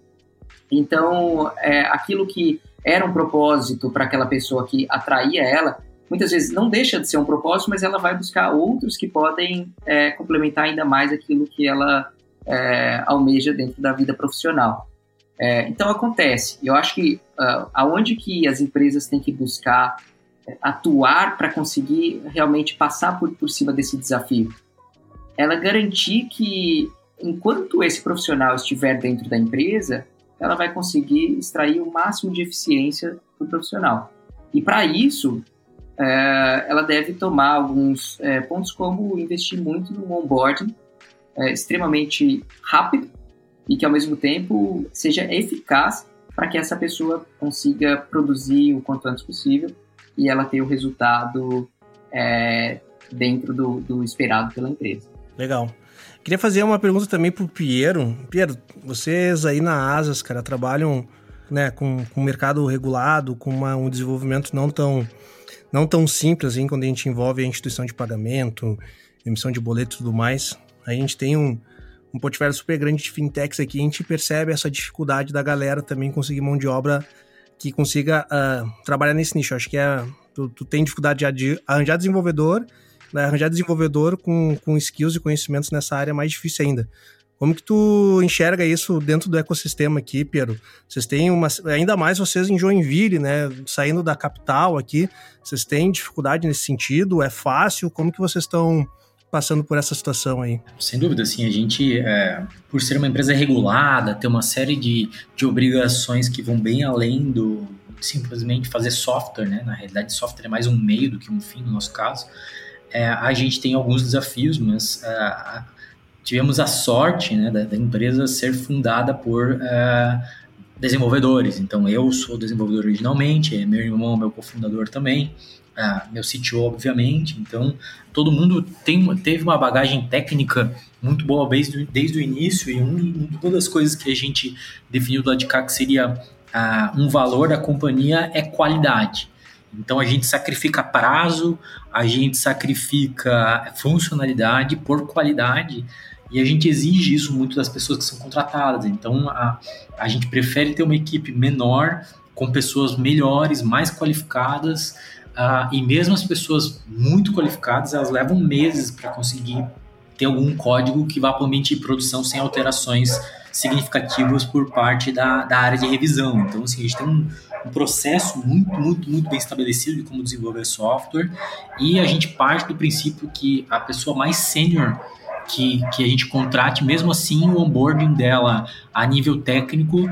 então, é, aquilo que era um propósito para aquela pessoa que atraía ela, muitas vezes não deixa de ser um propósito, mas ela vai buscar outros que podem é, complementar ainda mais aquilo que ela é, almeja dentro da vida profissional. É, então acontece. Eu acho que uh, aonde que as empresas têm que buscar é, atuar para conseguir realmente passar por, por cima desse desafio, ela garantir que enquanto esse profissional estiver dentro da empresa, ela vai conseguir extrair o máximo de eficiência do profissional. E para isso, é, ela deve tomar alguns é, pontos como investir muito no onboarding é, extremamente rápido e que ao mesmo tempo seja eficaz para que essa pessoa consiga produzir o quanto antes possível e ela ter o resultado é, dentro do, do esperado pela empresa. Legal. Queria fazer uma pergunta também pro Piero. Piero, vocês aí na Asas, cara, trabalham né, com, com mercado regulado, com uma, um desenvolvimento não tão, não tão simples assim, quando a gente envolve a instituição de pagamento, emissão de boleto e tudo mais. A gente tem um, um portfólio super grande de fintechs aqui, a gente percebe essa dificuldade da galera também conseguir mão de obra que consiga uh, trabalhar nesse nicho. Acho que é, tu, tu tem dificuldade de arranjar desenvolvedor né, arranjar desenvolvedor com, com skills e conhecimentos nessa área é mais difícil ainda. Como que tu enxerga isso dentro do ecossistema aqui, Piero? Vocês têm uma. Ainda mais vocês em Joinville, né? Saindo da capital aqui, vocês têm dificuldade nesse sentido? É fácil? Como que vocês estão passando por essa situação aí? Sem dúvida, assim, a gente, é, por ser uma empresa regulada, ter uma série de, de obrigações que vão bem além do simplesmente fazer software, né? Na realidade, software é mais um meio do que um fim no nosso caso é, a gente tem alguns desafios, mas é, tivemos a sorte né, da, da, empresa ser fundada por uh, desenvolvedores. Então, eu sou desenvolvedor originalmente, meu irmão, meu cofundador também, uh, meu CTO, obviamente. Então, todo mundo tem, teve uma bagagem técnica muito boa desde, desde o início. E um, uma das coisas que a gente definiu do de cá que seria uh, um valor da companhia é qualidade. Então a gente sacrifica prazo, a gente sacrifica funcionalidade por qualidade e a gente exige isso muito das pessoas que são contratadas. Então a, a gente prefere ter uma equipe menor, com pessoas melhores, mais qualificadas, uh, e mesmo as pessoas muito qualificadas, elas levam meses para conseguir ter algum código que vá de produção sem alterações significativas por parte da, da área de revisão. Então, assim, a gente tem um, um processo muito, muito, muito bem estabelecido de como desenvolver software e a gente parte do princípio que a pessoa mais sênior que, que a gente contrate, mesmo assim o onboarding dela a nível técnico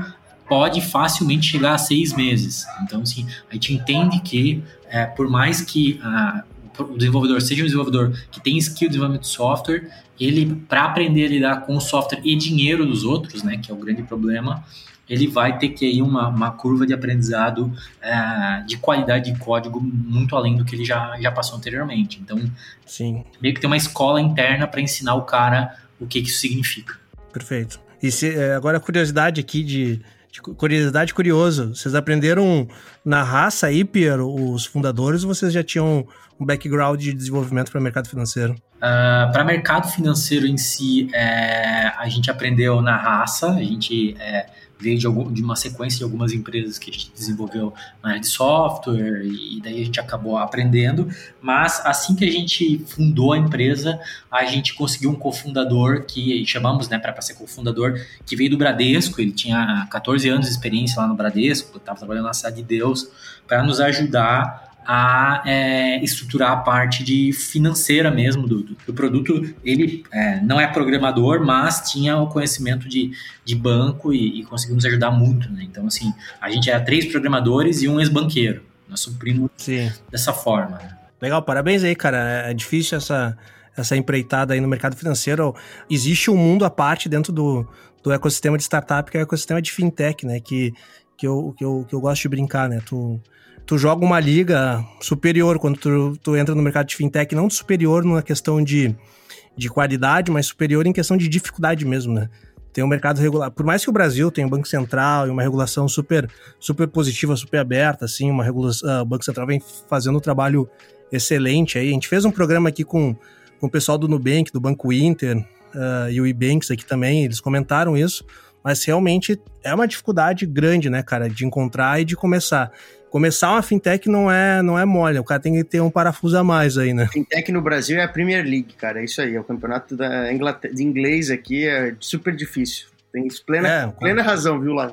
pode facilmente chegar a seis meses. Então, assim, a gente entende que, é, por mais que a, o desenvolvedor seja um desenvolvedor que tem skill de desenvolvimento de software, ele, para aprender a lidar com o software e dinheiro dos outros, né, que é o grande problema, ele vai ter que ir uma, uma curva de aprendizado é, de qualidade de código muito além do que ele já, já passou anteriormente. Então, Sim. meio que tem uma escola interna para ensinar o cara o que, que isso significa. Perfeito. E se, é, agora a curiosidade aqui de, curiosidade curioso, vocês aprenderam na raça aí, Piero, os fundadores, ou vocês já tinham um background de desenvolvimento para mercado financeiro? Uh, ah, para mercado financeiro em si, é, a gente aprendeu na raça, a gente é, veio de, algum, de, uma sequência de algumas empresas que a gente desenvolveu na área de software e daí a gente acabou aprendendo, mas assim que a gente fundou a empresa, a gente conseguiu um cofundador que chamamos, né, para ser cofundador, que veio do Bradesco, ele tinha 14 anos de experiência lá no Bradesco, estava trabalhando na Cidade de Deus, para nos ajudar a é, estruturar a parte de financeira mesmo do, do, do produto. Ele é, não é programador, mas tinha o conhecimento de, de banco e, e conseguiu nos ajudar muito. Né? Então, assim, a gente era três programadores e um ex-banqueiro. Nós suprimos Sim. dessa forma. Né? Legal, parabéns aí, cara. É difícil essa, essa empreitada aí no mercado financeiro. Existe um mundo à parte dentro do, do ecossistema de startup, que é o ecossistema de fintech, né? Que, que, eu, que, eu, que eu gosto de brincar, né? Tu tu joga uma liga superior quando tu, tu entra no mercado de fintech, não superior numa questão de, de qualidade, mas superior em questão de dificuldade mesmo, né? Tem um mercado regular. Por mais que o Brasil tenha um Banco Central e uma regulação super, super positiva, super aberta, assim, uma regulação, uh, o Banco Central vem fazendo um trabalho excelente aí. A gente fez um programa aqui com, com o pessoal do Nubank, do Banco Inter uh, e o Ebanks aqui também, eles comentaram isso, mas realmente é uma dificuldade grande, né, cara, de encontrar e de começar começar uma fintech não é, não é mole, o cara tem que ter um parafuso a mais aí, né? Fintech no Brasil é a Premier League, cara, é isso aí, é o campeonato da Inglaterra, de inglês aqui, é super difícil. Tem plena, é, plena razão, viu, lá?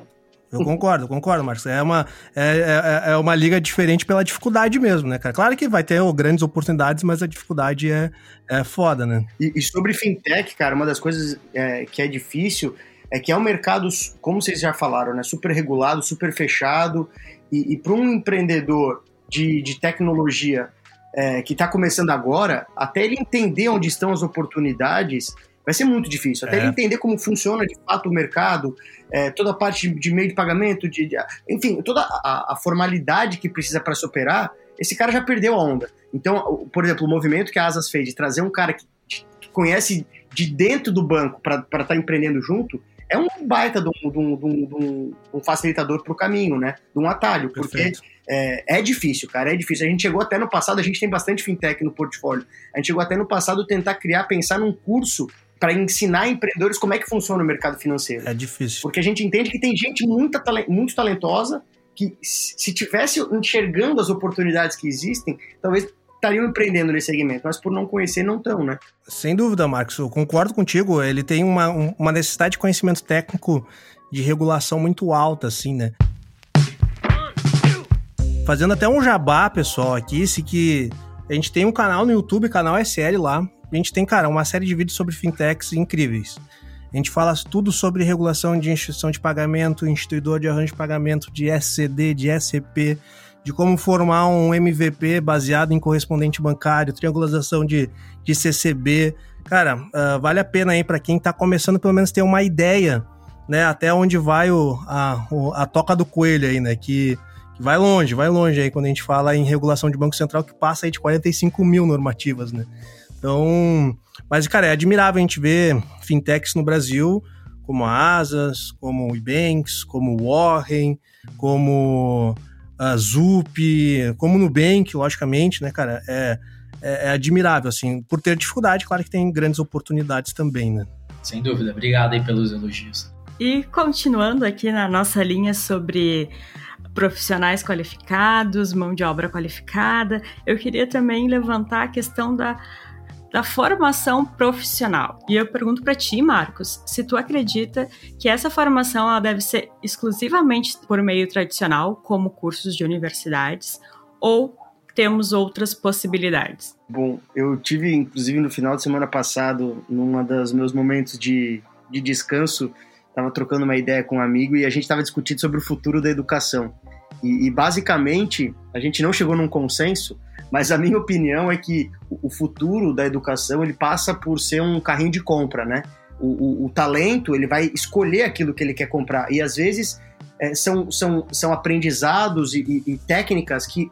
Eu concordo, concordo, Marcos. É uma, é, é, é, uma liga diferente pela dificuldade mesmo, né, cara? Claro que vai ter grandes oportunidades, mas a dificuldade é, é foda, né? E, e sobre fintech, cara, uma das coisas é, que é difícil é que é um mercado, como vocês já falaram, né, super regulado, super fechado, e, e para um empreendedor de, de tecnologia é, que está começando agora, até ele entender onde estão as oportunidades, vai ser muito difícil. Até é. ele entender como funciona de fato o mercado, é, toda a parte de, de, meio de pagamento, de, de enfim, toda a, a formalidade que precisa para se operar, esse cara já perdeu a onda. Então, por exemplo, o movimento que a Asas fez de trazer um cara que, que conhece de dentro do banco para estar tá empreendendo junto, é um baita de um, de um, de um, um facilitador para o caminho, né? De um atalho, porque é, é, difícil, cara, é difícil. A gente chegou até no passado, a gente tem bastante fintech no portfólio. A gente chegou até no passado tentar criar, pensar num curso para ensinar empreendedores como é que funciona o mercado financeiro. É difícil. Porque a gente entende que tem gente muito, muito talentosa que, se tivesse enxergando as oportunidades que existem, talvez estariam empreendendo nesse segmento, mas por não conhecer não estão, né? Sem dúvida, Marcos, eu concordo contigo. Ele tem uma, uma necessidade de conhecimento técnico de regulação muito alta, assim, né? Fazendo até um jabá, pessoal, aqui, se que a gente tem um canal no YouTube, canal SL lá. A gente tem, cara, uma série de vídeos sobre fintechs incríveis. A gente fala tudo sobre regulação de instituição de pagamento, instituidor de arranjo de pagamento, de SCD, de SCP, de como formar um MVP baseado em correspondente bancário, triangulação de, de CCB, cara, uh, vale a pena aí para quem está começando pelo menos ter uma ideia, né, até onde vai o, a, o, a toca do coelho aí, né, que, que, vai longe, vai longe aí quando a gente fala em regulação de Banco Central que passa aí de 45 mil normativas, né. Então, mas, cara, é admirável a gente ver fintechs no Brasil como a Asas, como o Ebanks, como o Warren, como a Zup, como o Nubank, logicamente, né, cara, é, é, é, admirável, assim, por ter dificuldade, claro que tem grandes oportunidades também, né. Sem dúvida, obrigado aí pelos elogios. E continuando aqui na nossa linha sobre profissionais qualificados, mão de obra qualificada, eu queria também levantar a questão da da formação profissional. E eu pergunto para ti, Marcos, se tu acredita que essa formação ela deve ser exclusivamente por meio tradicional, como cursos de universidades, ou temos outras possibilidades? Bom, eu tive, inclusive, no final de semana passado, num dos meus momentos de, de descanso, estava trocando uma ideia com um amigo e a gente estava discutindo sobre o futuro da educação. E, e, basicamente, a gente não chegou num consenso, mas a minha opinião é que o futuro da educação ele passa por ser um carrinho de compra, né? O, o, o talento ele vai escolher aquilo que ele quer comprar e às vezes é, são, são, são aprendizados e, e, e técnicas que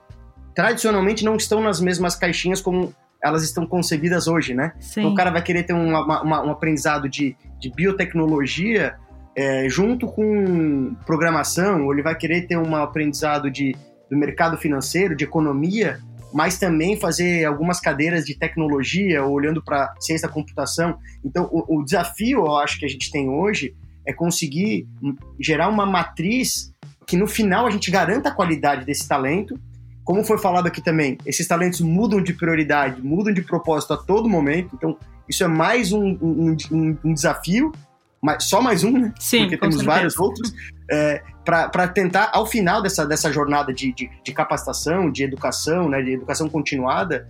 tradicionalmente não estão nas mesmas caixinhas como elas estão concebidas hoje, né? Sim. Então o cara vai querer ter um, uma, um aprendizado de, de biotecnologia é, junto com programação, ou ele vai querer ter um aprendizado de, do mercado financeiro, de economia, mas também fazer algumas cadeiras de tecnologia, olhando para ciência da computação. Então, o, o, desafio, eu acho, que a gente tem hoje é conseguir gerar uma matriz que no final a gente garanta a qualidade desse talento. Como foi falado aqui também, esses talentos mudam de prioridade, mudam de propósito a todo momento. Então, isso é mais um, um, um, um desafio, mas só mais um, né? Sim, Porque temos certeza. vários outros. É, para tentar, ao final dessa, dessa jornada de, de, de, capacitação, de educação, né, de educação continuada,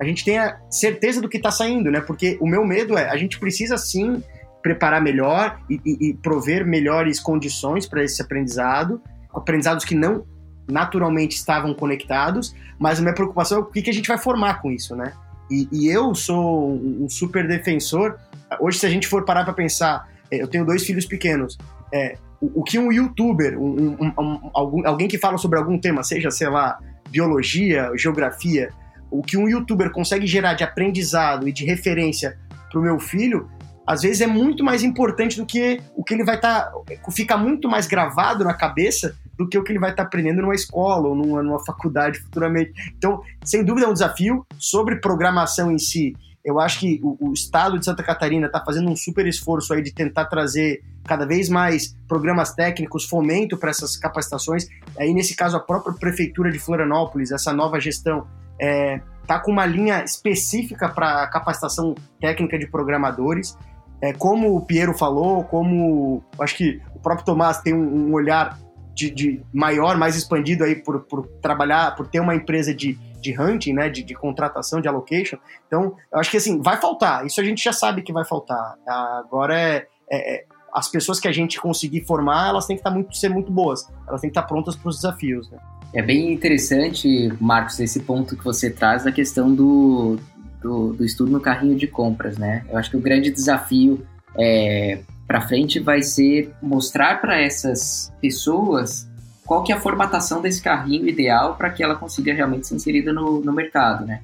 a gente tenha certeza do que está saindo, né? Porque o meu medo é, a gente precisa sim preparar melhor e, e, e prover melhores condições para esse aprendizado, aprendizados que não naturalmente estavam conectados, mas a minha preocupação é o que, que a gente vai formar com isso, né? E, e eu sou um super defensor. Hoje, se a gente for parar para pensar, é, eu tenho dois filhos pequenos. É, o, que um youtuber, um, um, algum, alguém que fala sobre algum tema, seja, sei lá, biologia, geografia, o que um youtuber consegue gerar de aprendizado e de referência para o meu filho, às vezes é muito mais importante do que o que ele vai estar. Tá, fica muito mais gravado na cabeça do que o que ele vai estar tá aprendendo numa escola ou numa, numa faculdade futuramente. Então, sem dúvida, é um desafio sobre programação em si eu acho que o, o estado de Santa Catarina está fazendo um super esforço aí de tentar trazer cada vez mais programas técnicos, fomento para essas capacitações. Aí, nesse caso, a própria Prefeitura de Florianópolis, essa nova gestão, é, tá com uma linha específica para capacitação técnica de programadores. É, como o Piero falou, como acho que o próprio Tomás tem um, um olhar de, de, maior, mais expandido aí por, por trabalhar, por ter uma empresa de, de hunting, né, de, de, contratação, de allocation. Então, eu acho que assim, vai faltar. Isso a gente já sabe que vai faltar. Agora é, é, é as pessoas que a gente conseguir formar, elas têm que estar muito, ser muito boas. Elas têm que estar prontas para os desafios. Né? É bem interessante, Marcos, esse ponto que você traz da questão do, do, do estudo no carrinho de compras, né? Eu acho que o grande desafio é, para frente vai ser mostrar para essas pessoas qual que é a formatação desse carrinho ideal para que ela consiga realmente ser inserida no, no mercado, né?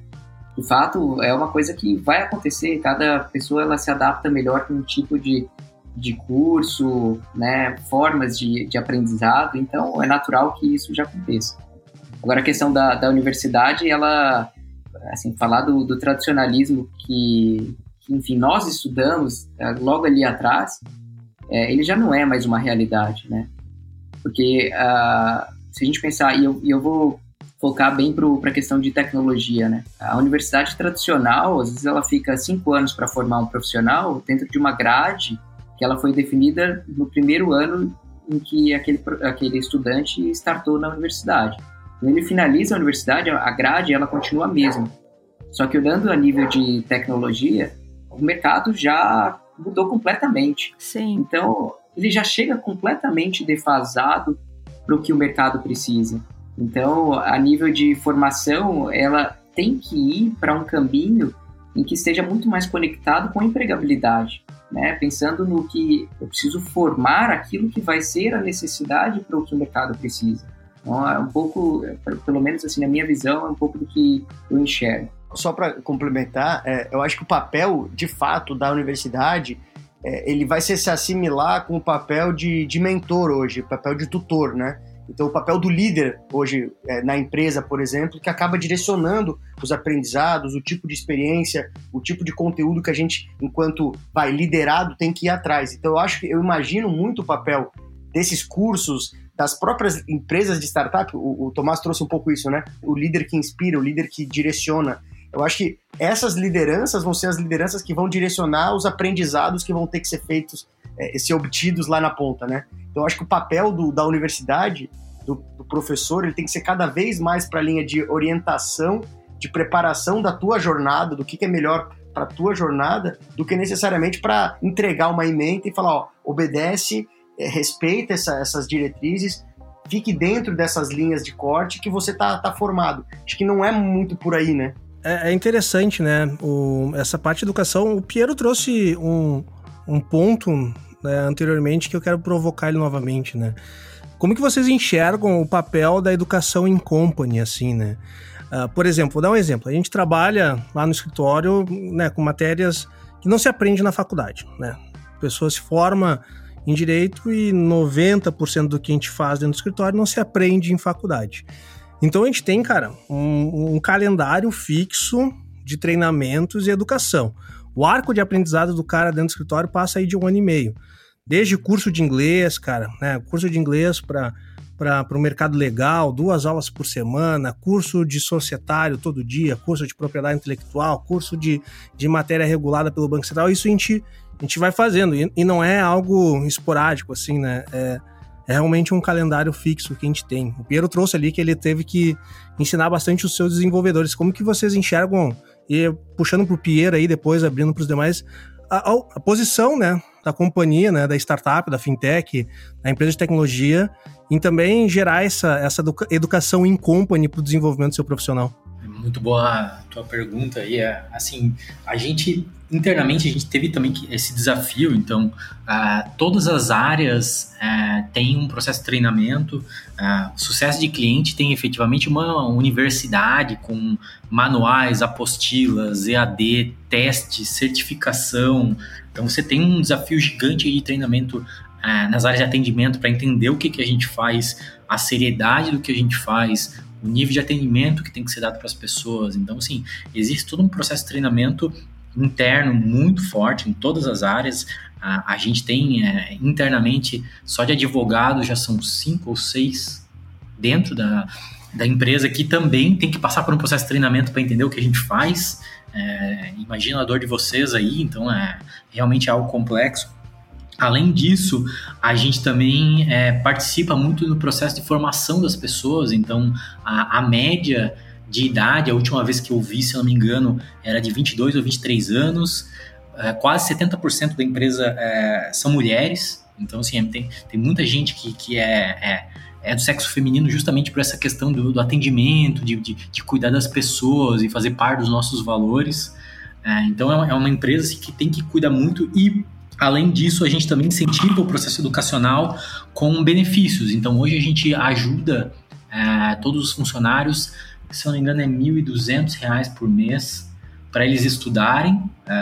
De fato, é uma coisa que vai acontecer, cada pessoa ela se adapta melhor com um tipo de, de curso, né, formas de, de aprendizado, então é natural que isso já aconteça. Agora, a questão da, da universidade, ela, assim, falar do, do tradicionalismo que, que, enfim, nós estudamos é, logo ali atrás, é, ele já não é mais uma realidade, né? Porque uh, se a gente pensar, e eu, eu vou focar bem para a questão de tecnologia, né? A universidade tradicional, às vezes ela fica cinco anos para formar um profissional dentro de uma grade que ela foi definida no primeiro ano em que aquele, aquele estudante startou na universidade. Quando ele finaliza a universidade, a grade ela continua a mesma. Só que olhando a nível de tecnologia, o mercado já mudou completamente. Sim. Então, ele já chega completamente defasado para o que o mercado precisa. Então, a nível de formação, ela tem que ir para um caminho em que esteja muito mais conectado com a empregabilidade, né? Pensando no que eu preciso formar aquilo que vai ser a necessidade para o que o mercado precisa. Então, é um pouco, é, pelo menos assim, na minha visão, é um pouco do que eu enxergo. Só para complementar, é, eu acho que o papel, de fato, da universidade, é, ele vai se, assimilar com o papel de, de mentor hoje, papel de tutor, né? Então, o papel do líder hoje é, na empresa, por exemplo, que acaba direcionando os aprendizados, o tipo de experiência, o tipo de conteúdo que a gente, enquanto vai liderado, tem que ir atrás. Então, eu acho que eu imagino muito o papel desses cursos, das próprias empresas de startup. O, o Tomás trouxe um pouco isso, né? O líder que inspira, o líder que direciona. Eu acho que essas lideranças vão ser as lideranças que vão direcionar os aprendizados que vão ter que ser feitos, é, ser obtidos lá na ponta, né? Então, eu acho que o papel do, da universidade, do, do, professor, ele tem que ser cada vez mais para a linha de orientação, de preparação da tua jornada, do que, que é melhor para a tua jornada, do que necessariamente para entregar uma emenda e falar, ó, obedece, é, respeita essa, essas diretrizes, fique dentro dessas linhas de corte que você tá, tá formado. Acho que não é muito por aí, né? É, é interessante, né? O, essa parte de educação, o Piero trouxe um, um ponto né, anteriormente que eu quero provocar ele novamente, né? Como que vocês enxergam o papel da educação em company, assim, né? Uh, por exemplo, vou dar um exemplo. A gente trabalha lá no escritório né, com matérias que não se aprende na faculdade, né? A pessoa se forma em direito e 90% do que a gente faz dentro do escritório não se aprende em faculdade. Então a gente tem, cara, um, um calendário fixo de treinamentos e educação. O arco de aprendizado do cara dentro do escritório passa aí de um ano e meio. Desde curso de inglês, cara, né? Curso de inglês para para o mercado legal, duas aulas por semana, curso de societário todo dia, curso de propriedade intelectual, curso de, de matéria regulada pelo Banco Central. Isso a gente, a gente vai fazendo. E, e não é algo esporádico, assim, né? É, é realmente um calendário fixo que a gente tem. O Piero trouxe ali que ele teve que ensinar bastante os seus desenvolvedores. Como que vocês enxergam, e puxando para o Piero aí, depois abrindo para os demais, a, a, posição, né, da companhia, né, da startup, da fintech, da empresa de tecnologia, em também gerar essa, essa educação em company para o desenvolvimento do seu profissional. Muito boa a tua pergunta aí. É, assim, a gente internamente a gente teve também esse desafio, então uh, todas as áreas uh, têm um processo de treinamento. Uh, sucesso de cliente tem efetivamente uma universidade com manuais, apostilas, EAD, testes, certificação. Então você tem um desafio gigante de treinamento uh, nas áreas de atendimento para entender o que, que a gente faz, a seriedade do que a gente faz, o nível de atendimento que tem que ser dado para as pessoas. Então, assim, existe todo um processo de treinamento interno muito forte em todas as áreas. A, a gente tem é, internamente, só de advogados já são cinco ou seis dentro da, da empresa que também tem que passar por um processo de treinamento para entender o que a gente faz. É, imagina a dor de vocês aí, então é realmente algo complexo. Além disso, a gente também é, participa muito no processo de formação das pessoas, então a, a média de idade, a última vez que eu vi, se eu não me engano, era de 22 ou 23 anos. É, quase 70% da empresa é, são mulheres. Então, assim, tem, tem muita gente que, que é, é, é do sexo feminino justamente por essa questão do, do atendimento, de, de, de, cuidar das pessoas e fazer parte dos nossos valores. É, então, é uma é empresa assim, que tem que cuidar muito e Além disso, a gente também incentiva o processo educacional com benefícios. Então, hoje a gente ajuda é, todos os funcionários se eu não me engano, é R$ 1.200 por mês para eles estudarem. É,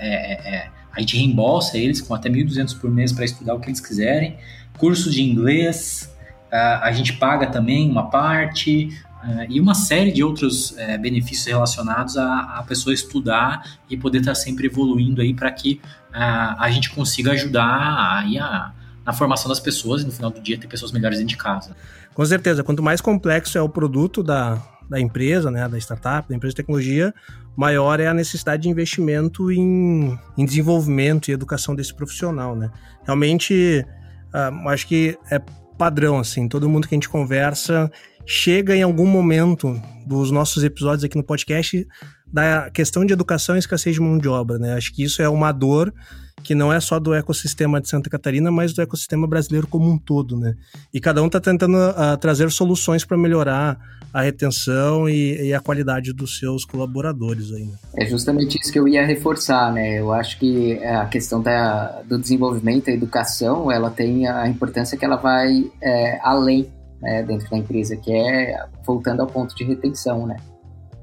é, é, a gente reembolsa eles com até R$ 1.200 por mês para estudar o que eles quiserem. Curso de inglês, é, a gente paga também uma parte. É, e uma série de outros é, benefícios relacionados a, a pessoa estudar e poder estar sempre evoluindo aí para que a gente consiga ajudar aí a, na formação das pessoas e no final do dia ter pessoas melhores dentro de casa. Com certeza, quanto mais complexo é o produto da, da empresa, né, da startup, da empresa de tecnologia, maior é a necessidade de investimento em, em desenvolvimento e educação desse profissional, né? Realmente, uh, acho que é padrão, assim, todo mundo que a gente conversa chega em algum momento dos nossos episódios aqui no podcast da questão de educação e escassez de mão de obra, né? Acho que isso é uma dor que não é só do ecossistema de Santa Catarina, mas do ecossistema brasileiro como um todo, né? E cada um está tentando uh, trazer soluções para melhorar a retenção e, e, a qualidade dos seus colaboradores ainda. Né? É justamente isso que eu ia reforçar, né? Eu acho que a questão da, do desenvolvimento, a educação, ela tem a importância que ela vai é, além né, dentro da empresa, que é voltando ao ponto de retenção, né?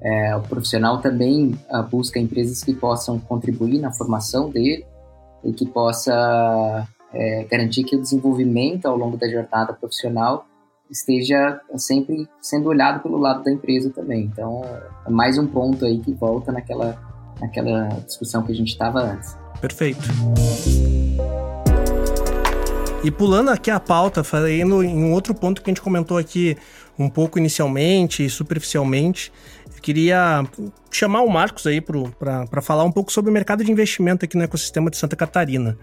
É, o profissional também uh, busca empresas que possam contribuir na formação dele e que possa é, garantir que o desenvolvimento ao longo da jornada profissional esteja sempre sendo olhado pelo lado da empresa também. Então, é mais um ponto aí que volta naquela, naquela discussão que a gente estava antes. Perfeito. E pulando aqui a pauta, falando em um outro ponto que a gente comentou aqui um pouco inicialmente e superficialmente, eu queria chamar o Marcos aí para falar um pouco sobre o mercado de investimento aqui no ecossistema de Santa Catarina.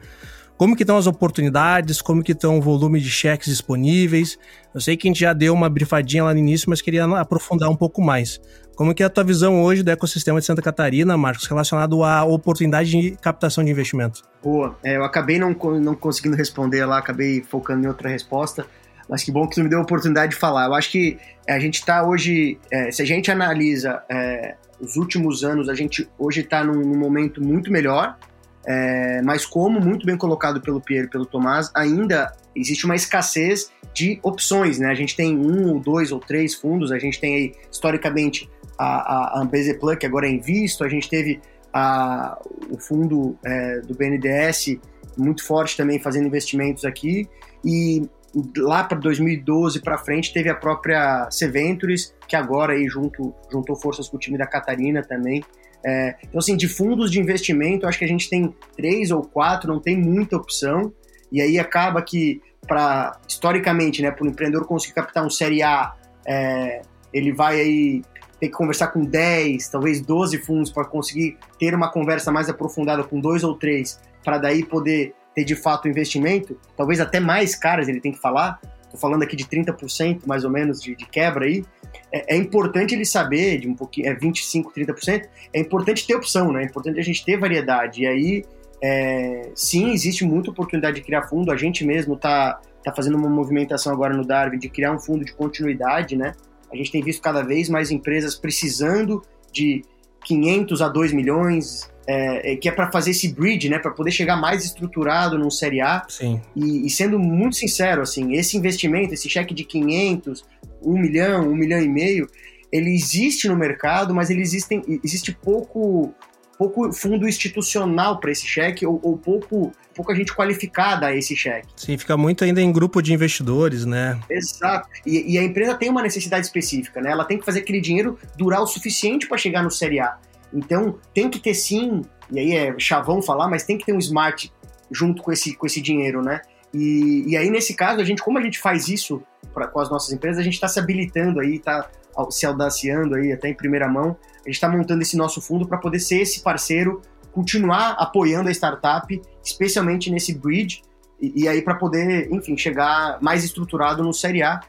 Como que estão as oportunidades, como que estão o volume de cheques disponíveis. Eu sei que a gente já deu uma brifadinha lá no início, mas queria aprofundar um pouco mais. Como que é a tua visão hoje do ecossistema de Santa Catarina, Marcos, relacionado à oportunidade de captação de investimento? Boa, é, eu acabei não, não conseguindo responder lá, acabei focando em outra resposta, mas que bom que tu me deu a oportunidade de falar. Eu acho que é, a gente está hoje, é, se a gente analisa é, os últimos anos, a gente hoje está num, num, momento muito melhor, é, mas como muito bem colocado pelo Pierre e pelo Tomás, ainda existe uma escassez de opções, né? A gente tem um, ou dois ou três fundos, a gente tem aí, historicamente, a, a Ambeze Plus, que agora é Invisto, a gente teve a, o fundo é, do BNDES muito forte também fazendo investimentos aqui, e lá para 2012 para frente teve a própria Seventures, que agora aí junto, juntou forças com o time da Catarina também. É, então, assim, de fundos de investimento, acho que a gente tem três ou quatro, não tem muita opção, e aí acaba que, para historicamente, né, para o empreendedor conseguir captar um Série A, é, ele vai aí ter que conversar com 10, talvez 12 fundos para conseguir ter uma conversa mais aprofundada com dois ou três, para daí poder ter de fato investimento, talvez até mais caras ele tem que falar, estou falando aqui de 30% mais ou menos de, de quebra aí, é, é, importante ele saber, de um pouquinho, é 25%, 30%, é importante ter opção, né? É importante a gente ter variedade. E aí, é, sim, existe muita oportunidade de criar fundo, a gente mesmo está tá fazendo uma movimentação agora no Darwin de criar um fundo de continuidade, né? A gente tem visto cada vez mais empresas precisando de 500 a 2 milhões, é, é, que é para fazer esse bridge, né, para poder chegar mais estruturado num Série A. Sim. E, e, sendo muito sincero, assim, esse investimento, esse cheque de 500, 1 milhão, 1 milhão e meio, ele existe no mercado, mas ele existem, existe pouco, pouco fundo institucional para esse cheque ou, ou, pouco, pouca gente qualificada a esse cheque. Sim, fica muito ainda em grupo de investidores, né? Exato. E, e a empresa tem uma necessidade específica, né? Ela tem que fazer aquele dinheiro durar o suficiente para chegar no Série A. Então, tem que ter sim, e aí é chavão falar, mas tem que ter um smart junto com esse, com esse dinheiro, né? E, e aí, nesse caso, a gente, como a gente faz isso pra, com as nossas empresas, a gente está se habilitando aí, está se audaciando aí até em primeira mão. A gente está montando esse nosso fundo para poder ser esse parceiro, continuar apoiando a startup, especialmente nesse bridge, e, e aí para poder, enfim, chegar mais estruturado no Série A.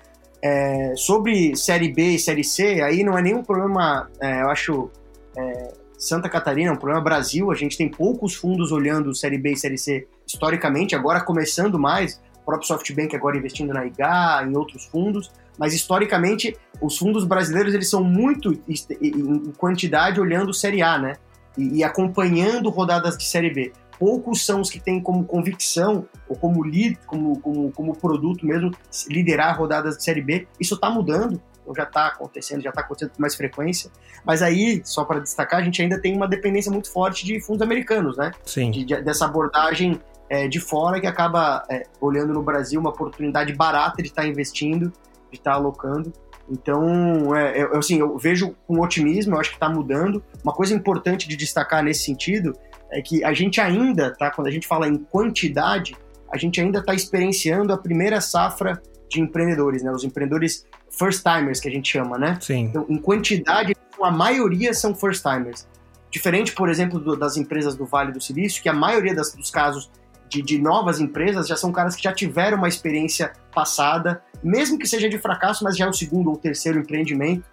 É, sobre Série B e Série C, aí não é nenhum problema, é, eu acho, é, Santa Catarina, é um problema Brasil, a gente tem poucos fundos olhando Série B e Série C historicamente, agora começando mais, o próprio SoftBank agora investindo na IGA, em outros fundos, mas historicamente os fundos brasileiros eles são muito em quantidade olhando Série A, né? E, e acompanhando rodadas de Série B. Poucos são os que têm como convicção ou como lead, como, como, como produto mesmo, liderar rodadas de Série B. Isso está mudando ou já está acontecendo, já está acontecendo com mais frequência. Mas aí, só para destacar, a gente ainda tem uma dependência muito forte de fundos americanos, né? Sim. De, de, dessa abordagem é, de fora que acaba é, olhando no Brasil uma oportunidade barata de estar tá investindo, de estar tá alocando. Então, é, eu, assim, eu vejo com otimismo, eu acho que está mudando. Uma coisa importante de destacar nesse sentido é que a gente ainda, tá? Quando a gente fala em quantidade, a gente ainda está experienciando a primeira safra de empreendedores, né? Os empreendedores first timers que a gente chama, né? Sim. Então, em quantidade, a maioria são first timers. Diferente, por exemplo, do, das empresas do Vale do Silício, que a maioria das, dos casos de, de, novas empresas já são caras que já tiveram uma experiência passada, mesmo que seja de fracasso, mas já é o segundo ou terceiro empreendimento.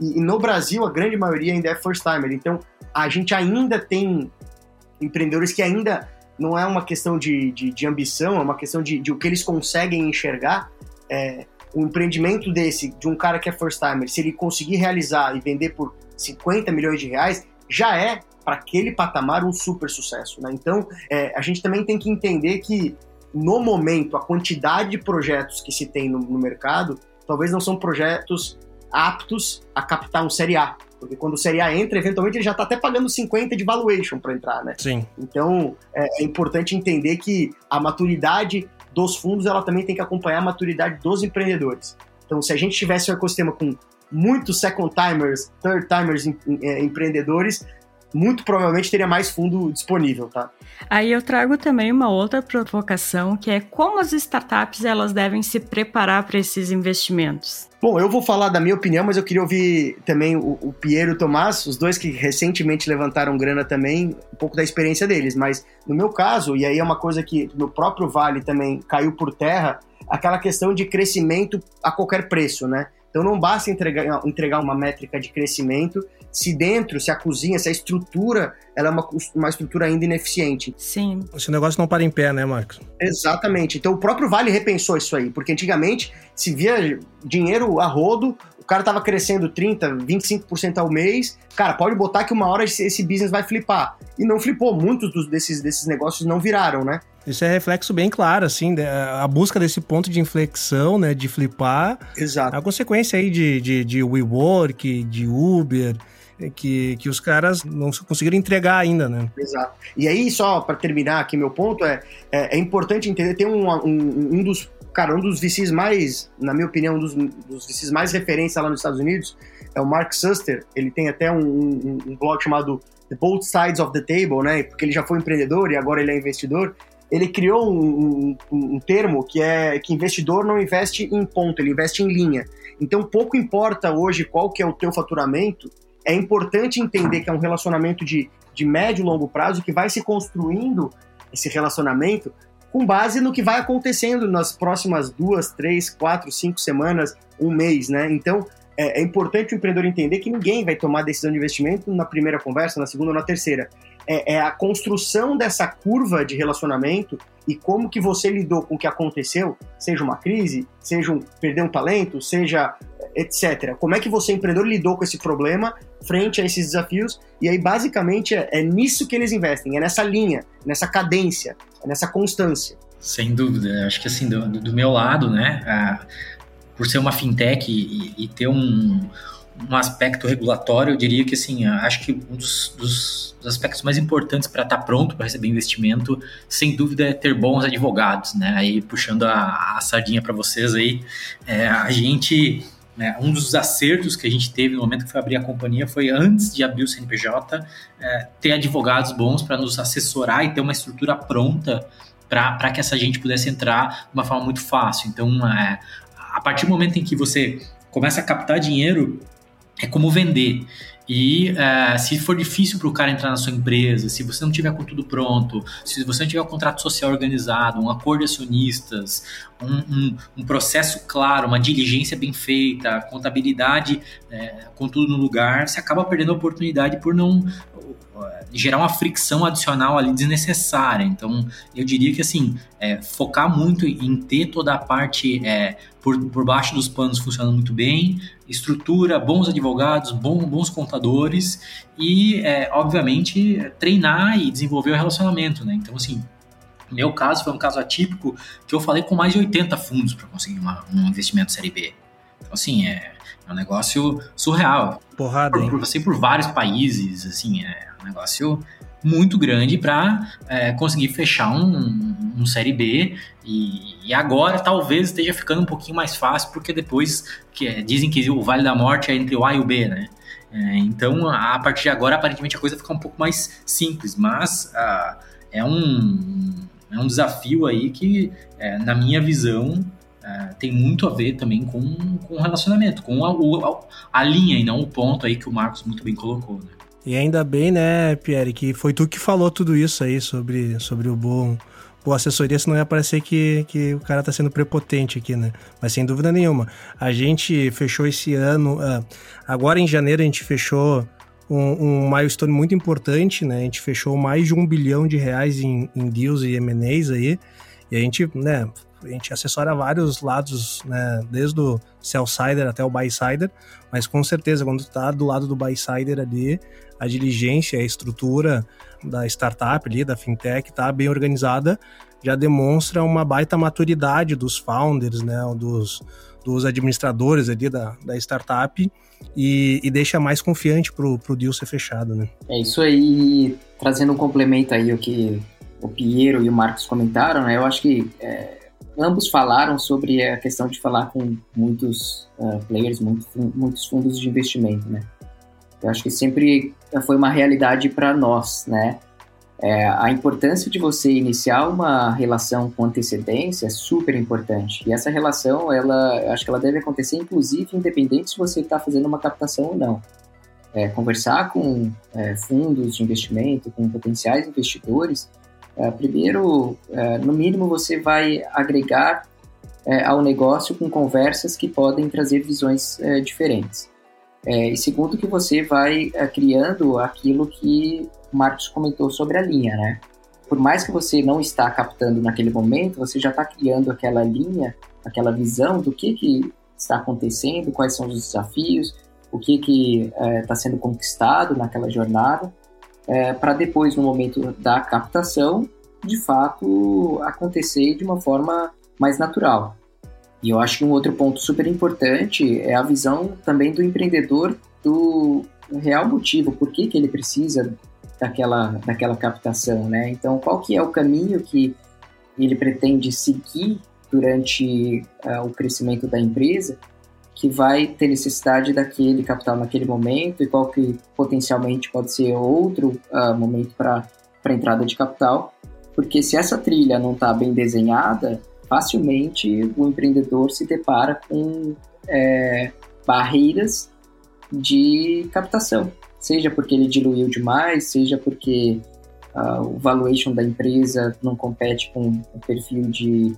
E, e no Brasil, a grande maioria ainda é first timer. Então, a gente ainda tem empreendedores que ainda não é uma questão de, de, de ambição, é uma questão de, de, o que eles conseguem enxergar. É, um empreendimento desse, de um cara que é first timer, se ele conseguir realizar e vender por 50 milhões de reais, já é, para aquele patamar, um super sucesso. Né? Então, é, a gente também tem que entender que, no momento, a quantidade de projetos que se tem no, no mercado, talvez não são projetos aptos a captar um Série A. Porque quando o Série A entra, eventualmente ele já está até pagando 50 de valuation para entrar, né? Sim. Então é, é, importante entender que a maturidade dos fundos ela também tem que acompanhar a maturidade dos empreendedores. Então, se a gente tivesse um ecossistema com muitos second timers, third timers em, em, é, empreendedores, muito provavelmente teria mais fundo disponível, tá? Aí eu trago também uma outra provocação, que é como as startups elas devem se preparar para esses investimentos. Bom, eu vou falar da minha opinião, mas eu queria ouvir também o, o Piero e o Tomás, os dois que recentemente levantaram grana também, um pouco da experiência deles. Mas no meu caso, e aí é uma coisa que no próprio Vale também caiu por terra, aquela questão de crescimento a qualquer preço, né? Então não basta entregar, entregar uma métrica de crescimento se dentro, se a cozinha, se a estrutura, ela é uma, uma estrutura ainda ineficiente. Sim. Esse negócio não para em pé, né, Marcos? Exatamente. Então o próprio Vale repensou isso aí, porque antigamente se via dinheiro a rodo, o cara tava crescendo 30, 25% ao mês, cara, pode botar que uma hora esse, esse business vai flipar. E não flipou, muitos dos, desses, desses negócios não viraram, né? Isso é reflexo bem claro, assim, a busca desse ponto de inflexão, né, de flipar. Exato. A consequência aí de, de, de WeWork, de Uber, que, que os caras não conseguiram entregar ainda, né? Exato. E aí, só para terminar aqui meu ponto, é, é, é, importante entender, tem um, um, um dos, cara, um dos VCs mais, na minha opinião, um dos, dos VCs mais referência lá nos Estados Unidos, é o Mark Suster, ele tem até um, um, um blog chamado The Both Sides of the Table, né? Porque ele já foi empreendedor e agora ele é investidor. Ele criou um, um, termo que é que investidor não investe em ponto, ele investe em linha. Então pouco importa hoje qual que é o teu faturamento, é importante entender que é um relacionamento de, de médio e longo prazo que vai se construindo esse relacionamento com base no que vai acontecendo nas próximas duas, três, quatro, cinco semanas, um mês, né? Então, é, é, importante o empreendedor entender que ninguém vai tomar decisão de investimento na primeira conversa, na segunda ou na terceira. É, é, a construção dessa curva de relacionamento e como que você lidou com o que aconteceu, seja uma crise, seja um perder um talento, seja etc. Como é que você, empreendedor, lidou com esse problema frente a esses desafios? E aí, basicamente, é, é nisso que eles investem, é nessa linha, nessa cadência, é nessa constância. Sem dúvida. Acho que, assim, do, do meu lado, né, a, por ser uma fintech e, e ter um, um aspecto regulatório, eu diria que, assim, acho que um dos, dos, aspectos mais importantes para estar tá pronto para receber investimento, sem dúvida, é ter bons advogados, né? Aí, puxando a, a sardinha para vocês aí, é, a gente né? Um dos acertos que a gente teve no momento que foi abrir a companhia foi antes de abrir o CNPJ, é, ter advogados bons para nos assessorar e ter uma estrutura pronta para que essa gente pudesse entrar de uma forma muito fácil. Então, é, a partir do momento em que você começa a captar dinheiro, é como vender. E uh, se for difícil para o cara entrar na sua empresa, se você não tiver com tudo pronto, se você não tiver um contrato social organizado, um acordo de acionistas, um, um, um processo claro, uma diligência bem feita, contabilidade é, com tudo no lugar, você acaba perdendo a oportunidade por não gerar uma fricção adicional ali desnecessária. Então, eu diria que assim, é, focar muito em ter toda a parte é, por, por baixo dos panos funcionando muito bem, estrutura, bons advogados, bom, bons contadores e, é, obviamente, treinar e desenvolver o relacionamento, né? Então, assim, meu caso foi um caso atípico que eu falei com mais de 80 fundos para conseguir uma, um investimento série B. Então, assim, é, é um negócio surreal. Porrada, hein? Por, por, por vários países, assim, é um negócio muito grande para é, conseguir fechar um, um Série B e, e, agora talvez esteja ficando um pouquinho mais fácil porque depois que é, dizem que o Vale da Morte é entre o A e o B, né? É, então a, a, partir de agora aparentemente a coisa fica um pouco mais simples, mas uh, é um é um desafio aí que é, na minha visão Uh, tem muito a ver também com, com o relacionamento, com a, a, a, linha e não o ponto aí que o Marcos muito bem colocou, né? E ainda bem, né, Pierre, que foi tu que falou tudo isso aí sobre, sobre o bom boa assessoria, senão ia parecer que, que o cara tá sendo prepotente aqui, né? Mas sem dúvida nenhuma. A gente fechou esse ano, uh, agora em janeiro a gente fechou um, um milestone muito importante, né? A gente fechou mais de um bilhão de reais em, em deals e M&As aí, e a gente, né, a gente assessora vários lados, né, desde o sell-sider até o buy-sider, mas com certeza, quando tu tá do lado do buy-sider ali, a diligência, a estrutura da startup ali, da fintech, tá bem organizada, já demonstra uma baita maturidade dos founders, né, dos, dos administradores ali da, da startup e, e deixa mais confiante pro, pro deal ser fechado, né? É isso aí, trazendo um complemento aí o que o Piero e o Marcos comentaram, né, eu acho que é, ambos falaram sobre a questão de falar com muitos uh, players, muito, muitos fundos de investimento, né? Eu acho que sempre foi uma realidade para nós, né? É, a importância de você iniciar uma relação com antecedência é super importante. E essa relação, ela, acho que ela deve acontecer, inclusive, independente se você está fazendo uma captação ou não. É, conversar com é, fundos de investimento, com potenciais investidores, é, primeiro, é, no mínimo, você vai agregar é, ao negócio com conversas que podem trazer visões diferentes. e segundo, que você vai criando aquilo que o Marcos comentou sobre a linha, né? Por mais que você não está captando naquele momento, você já está criando aquela linha, aquela visão do que, que está acontecendo, quais são os desafios, o que que está sendo conquistado naquela jornada é, para depois, no momento da captação, de fato acontecer de uma forma mais natural. E eu acho que um outro ponto super importante é a visão também do empreendedor do real motivo, por que, que ele precisa daquela, daquela captação, né? Então, qual que é o caminho que ele pretende seguir durante uh, o crescimento da empresa que vai ter necessidade daquele capital naquele momento e qual que potencialmente pode ser outro uh, momento para entrada de capital, porque se essa trilha não está bem desenhada, facilmente o empreendedor se depara com é, barreiras de captação, seja porque ele diluiu demais, seja porque uh, o valuation da empresa não compete com o perfil de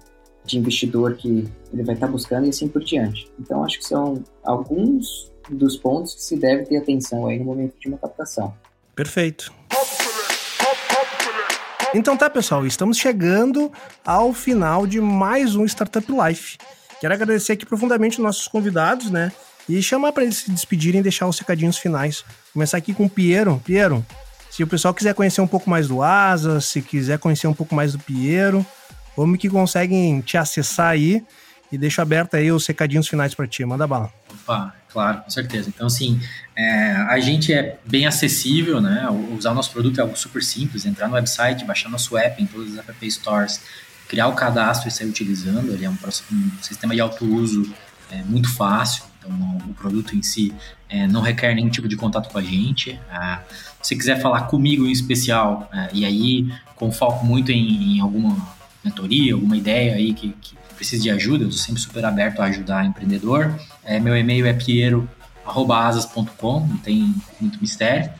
de investidor que ele vai estar buscando e assim por diante. Então, acho que são alguns dos pontos que se deve ter atenção aí no momento de uma captação. Perfeito. Então tá, pessoal, estamos chegando ao final de mais um Startup Life. Quero agradecer aqui profundamente os nossos convidados, né? E chamar para eles se despedirem e deixar os recadinhos finais. Começar aqui com o Piero. Piero, se o pessoal quiser conhecer um pouco mais do Asa, se quiser conhecer um pouco mais do Piero, como que conseguem te acessar aí e deixo aberto aí os recadinhos finais para ti. Manda bala. Opa, claro, com certeza. Então, assim, é, a gente é bem acessível, né? Usar o nosso produto é algo super simples, entrar no website, baixar nosso app em todas as app stores, criar o cadastro e sair utilizando. Ele é um, um sistema de alto uso é, muito fácil. Então, o produto em si é, não requer nenhum tipo de contato com a gente. É, se quiser falar comigo em especial, é, e aí com foco muito em, em alguma mentoria, alguma ideia aí que, que precise de ajuda, eu estou sempre super aberto a ajudar empreendedor. É, meu e-mail é piero.asas.com, não tem muito mistério.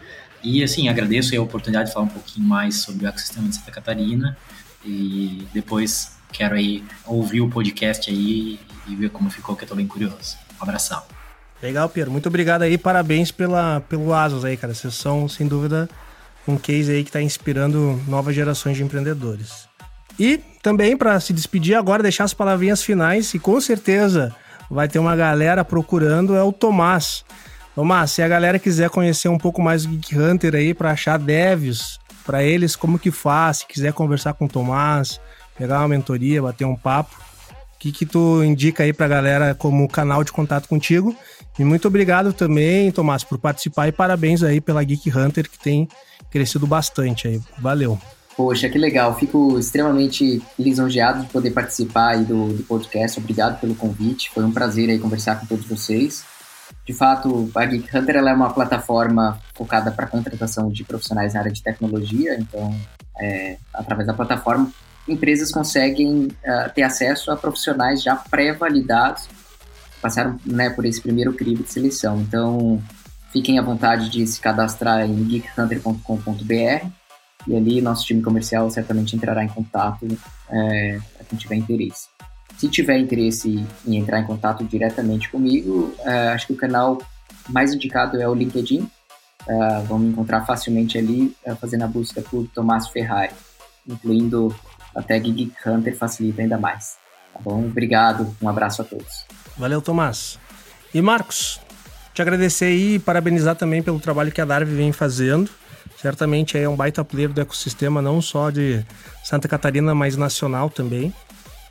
E assim, agradeço a oportunidade de falar um pouquinho mais sobre o ecossistema de Santa Catarina e depois quero aí ouvir o podcast aí e ver como ficou, que eu tô bem curioso. Um abração. Legal, Piero. Muito obrigado aí, parabéns pela, pelo Asas aí, cara. Vocês são, sem dúvida, um case aí que está inspirando novas gerações de empreendedores. E também, para se despedir agora, deixar as palavrinhas finais, e com certeza vai ter uma galera procurando, é o Tomás. Tomás, se a galera quiser conhecer um pouco mais do Geek Hunter aí, para achar devs, para eles, como que faz, se quiser conversar com o Tomás, pegar uma mentoria, bater um papo, o que, que tu indica aí pra galera como canal de contato contigo? E muito obrigado também, Tomás, por participar e parabéns aí pela Geek Hunter, que tem crescido bastante aí. Valeu! Poxa, que legal. Fico extremamente lisonjeado de poder participar aí do, do podcast. Obrigado pelo convite. Foi um prazer aí conversar com todos vocês. De fato, a Geek Hunter é uma plataforma focada para contratação de profissionais na área de tecnologia. Então, é, através da plataforma, empresas conseguem uh, ter acesso a profissionais já pré-validados, passaram né, por esse primeiro crivo de seleção. Então, fiquem à vontade de se cadastrar em geekhunter.com.br e ali nosso time comercial certamente entrará em contato é, para quem tiver interesse. Se tiver interesse em entrar em contato diretamente comigo, é, acho que o canal mais indicado é o LinkedIn. uh, vão me encontrar facilmente ali uh, fazendo a busca por Tomás Ferrari, incluindo a tag Geek Hunter facilita ainda mais. Tá bom? Obrigado, um abraço a todos. Valeu, Tomás. E Marcos, te agradecer e parabenizar também pelo trabalho que a Darby vem fazendo. Certamente é um baita player do ecossistema, não só de Santa Catarina, mas nacional também.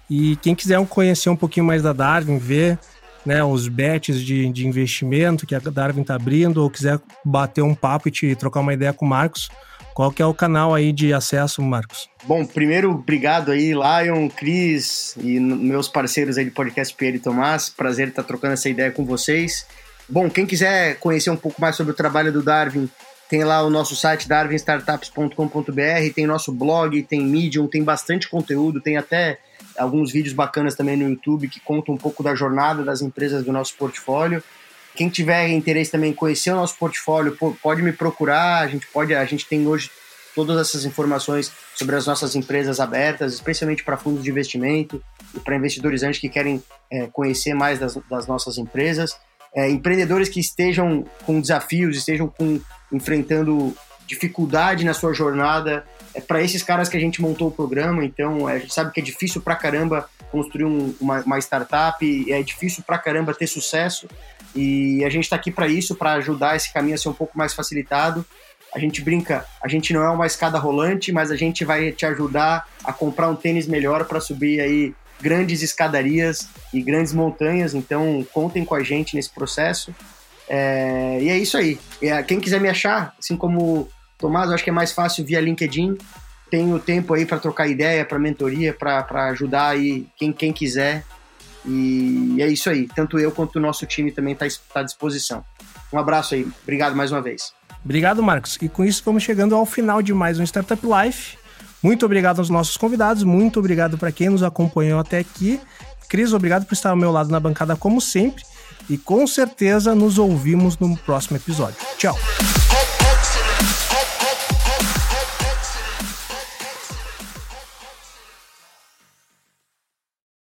E quem quiser conhecer um pouquinho mais da Darwin, ver né, os bets de, de investimento que a Darwin está abrindo, ou quiser bater um papo e te trocar uma ideia com o Marcos, qual que é o canal aí de acesso, Marcos? Bom, primeiro, obrigado aí, Lion, Cris e meus parceiros aí de podcast Pierre e Tomás. Prazer estar trocando essa ideia com vocês. Bom, quem quiser conhecer um pouco mais sobre o trabalho do Darwin, tem lá o nosso site darwinstartups.com.br, tem nosso blog, tem Medium, tem bastante conteúdo, tem até alguns vídeos bacanas também no YouTube que contam um pouco da jornada das empresas do nosso portfólio. Quem tiver interesse também em conhecer o nosso portfólio, pode me procurar. A gente pode, a gente tem hoje todas essas informações sobre as nossas empresas abertas, especialmente para fundos de investimento e para investidores antes que querem é, conhecer mais das, das nossas empresas. É, empreendedores que estejam com desafios, estejam com, enfrentando dificuldade na sua jornada, é para esses caras que a gente montou o programa. Então, é, a gente sabe que é difícil para caramba construir um, uma, uma, startup, é difícil para caramba ter sucesso. E a gente está aqui para isso, para ajudar esse caminho a ser um pouco mais facilitado. A gente brinca, a gente não é uma escada rolante, mas a gente vai te ajudar a comprar um tênis melhor para subir aí grandes escadarias e grandes montanhas. Então, contem com a gente nesse processo. É, e é isso aí. É, quem quiser me achar, assim como Tomás, acho que é mais fácil via LinkedIn. Tenho tempo aí para trocar ideia, para mentoria, para ajudar aí quem, quem quiser. E é isso aí. Tanto eu quanto o nosso time também está tá à disposição. Um abraço aí. Obrigado mais uma vez. Obrigado, Marcos. E com isso vamos chegando ao final de mais um Startup Life. Muito obrigado aos nossos convidados, muito obrigado para quem nos acompanhou até aqui. Cris, obrigado por estar ao meu lado na bancada como sempre. E com certeza nos ouvimos no próximo episódio. Tchau!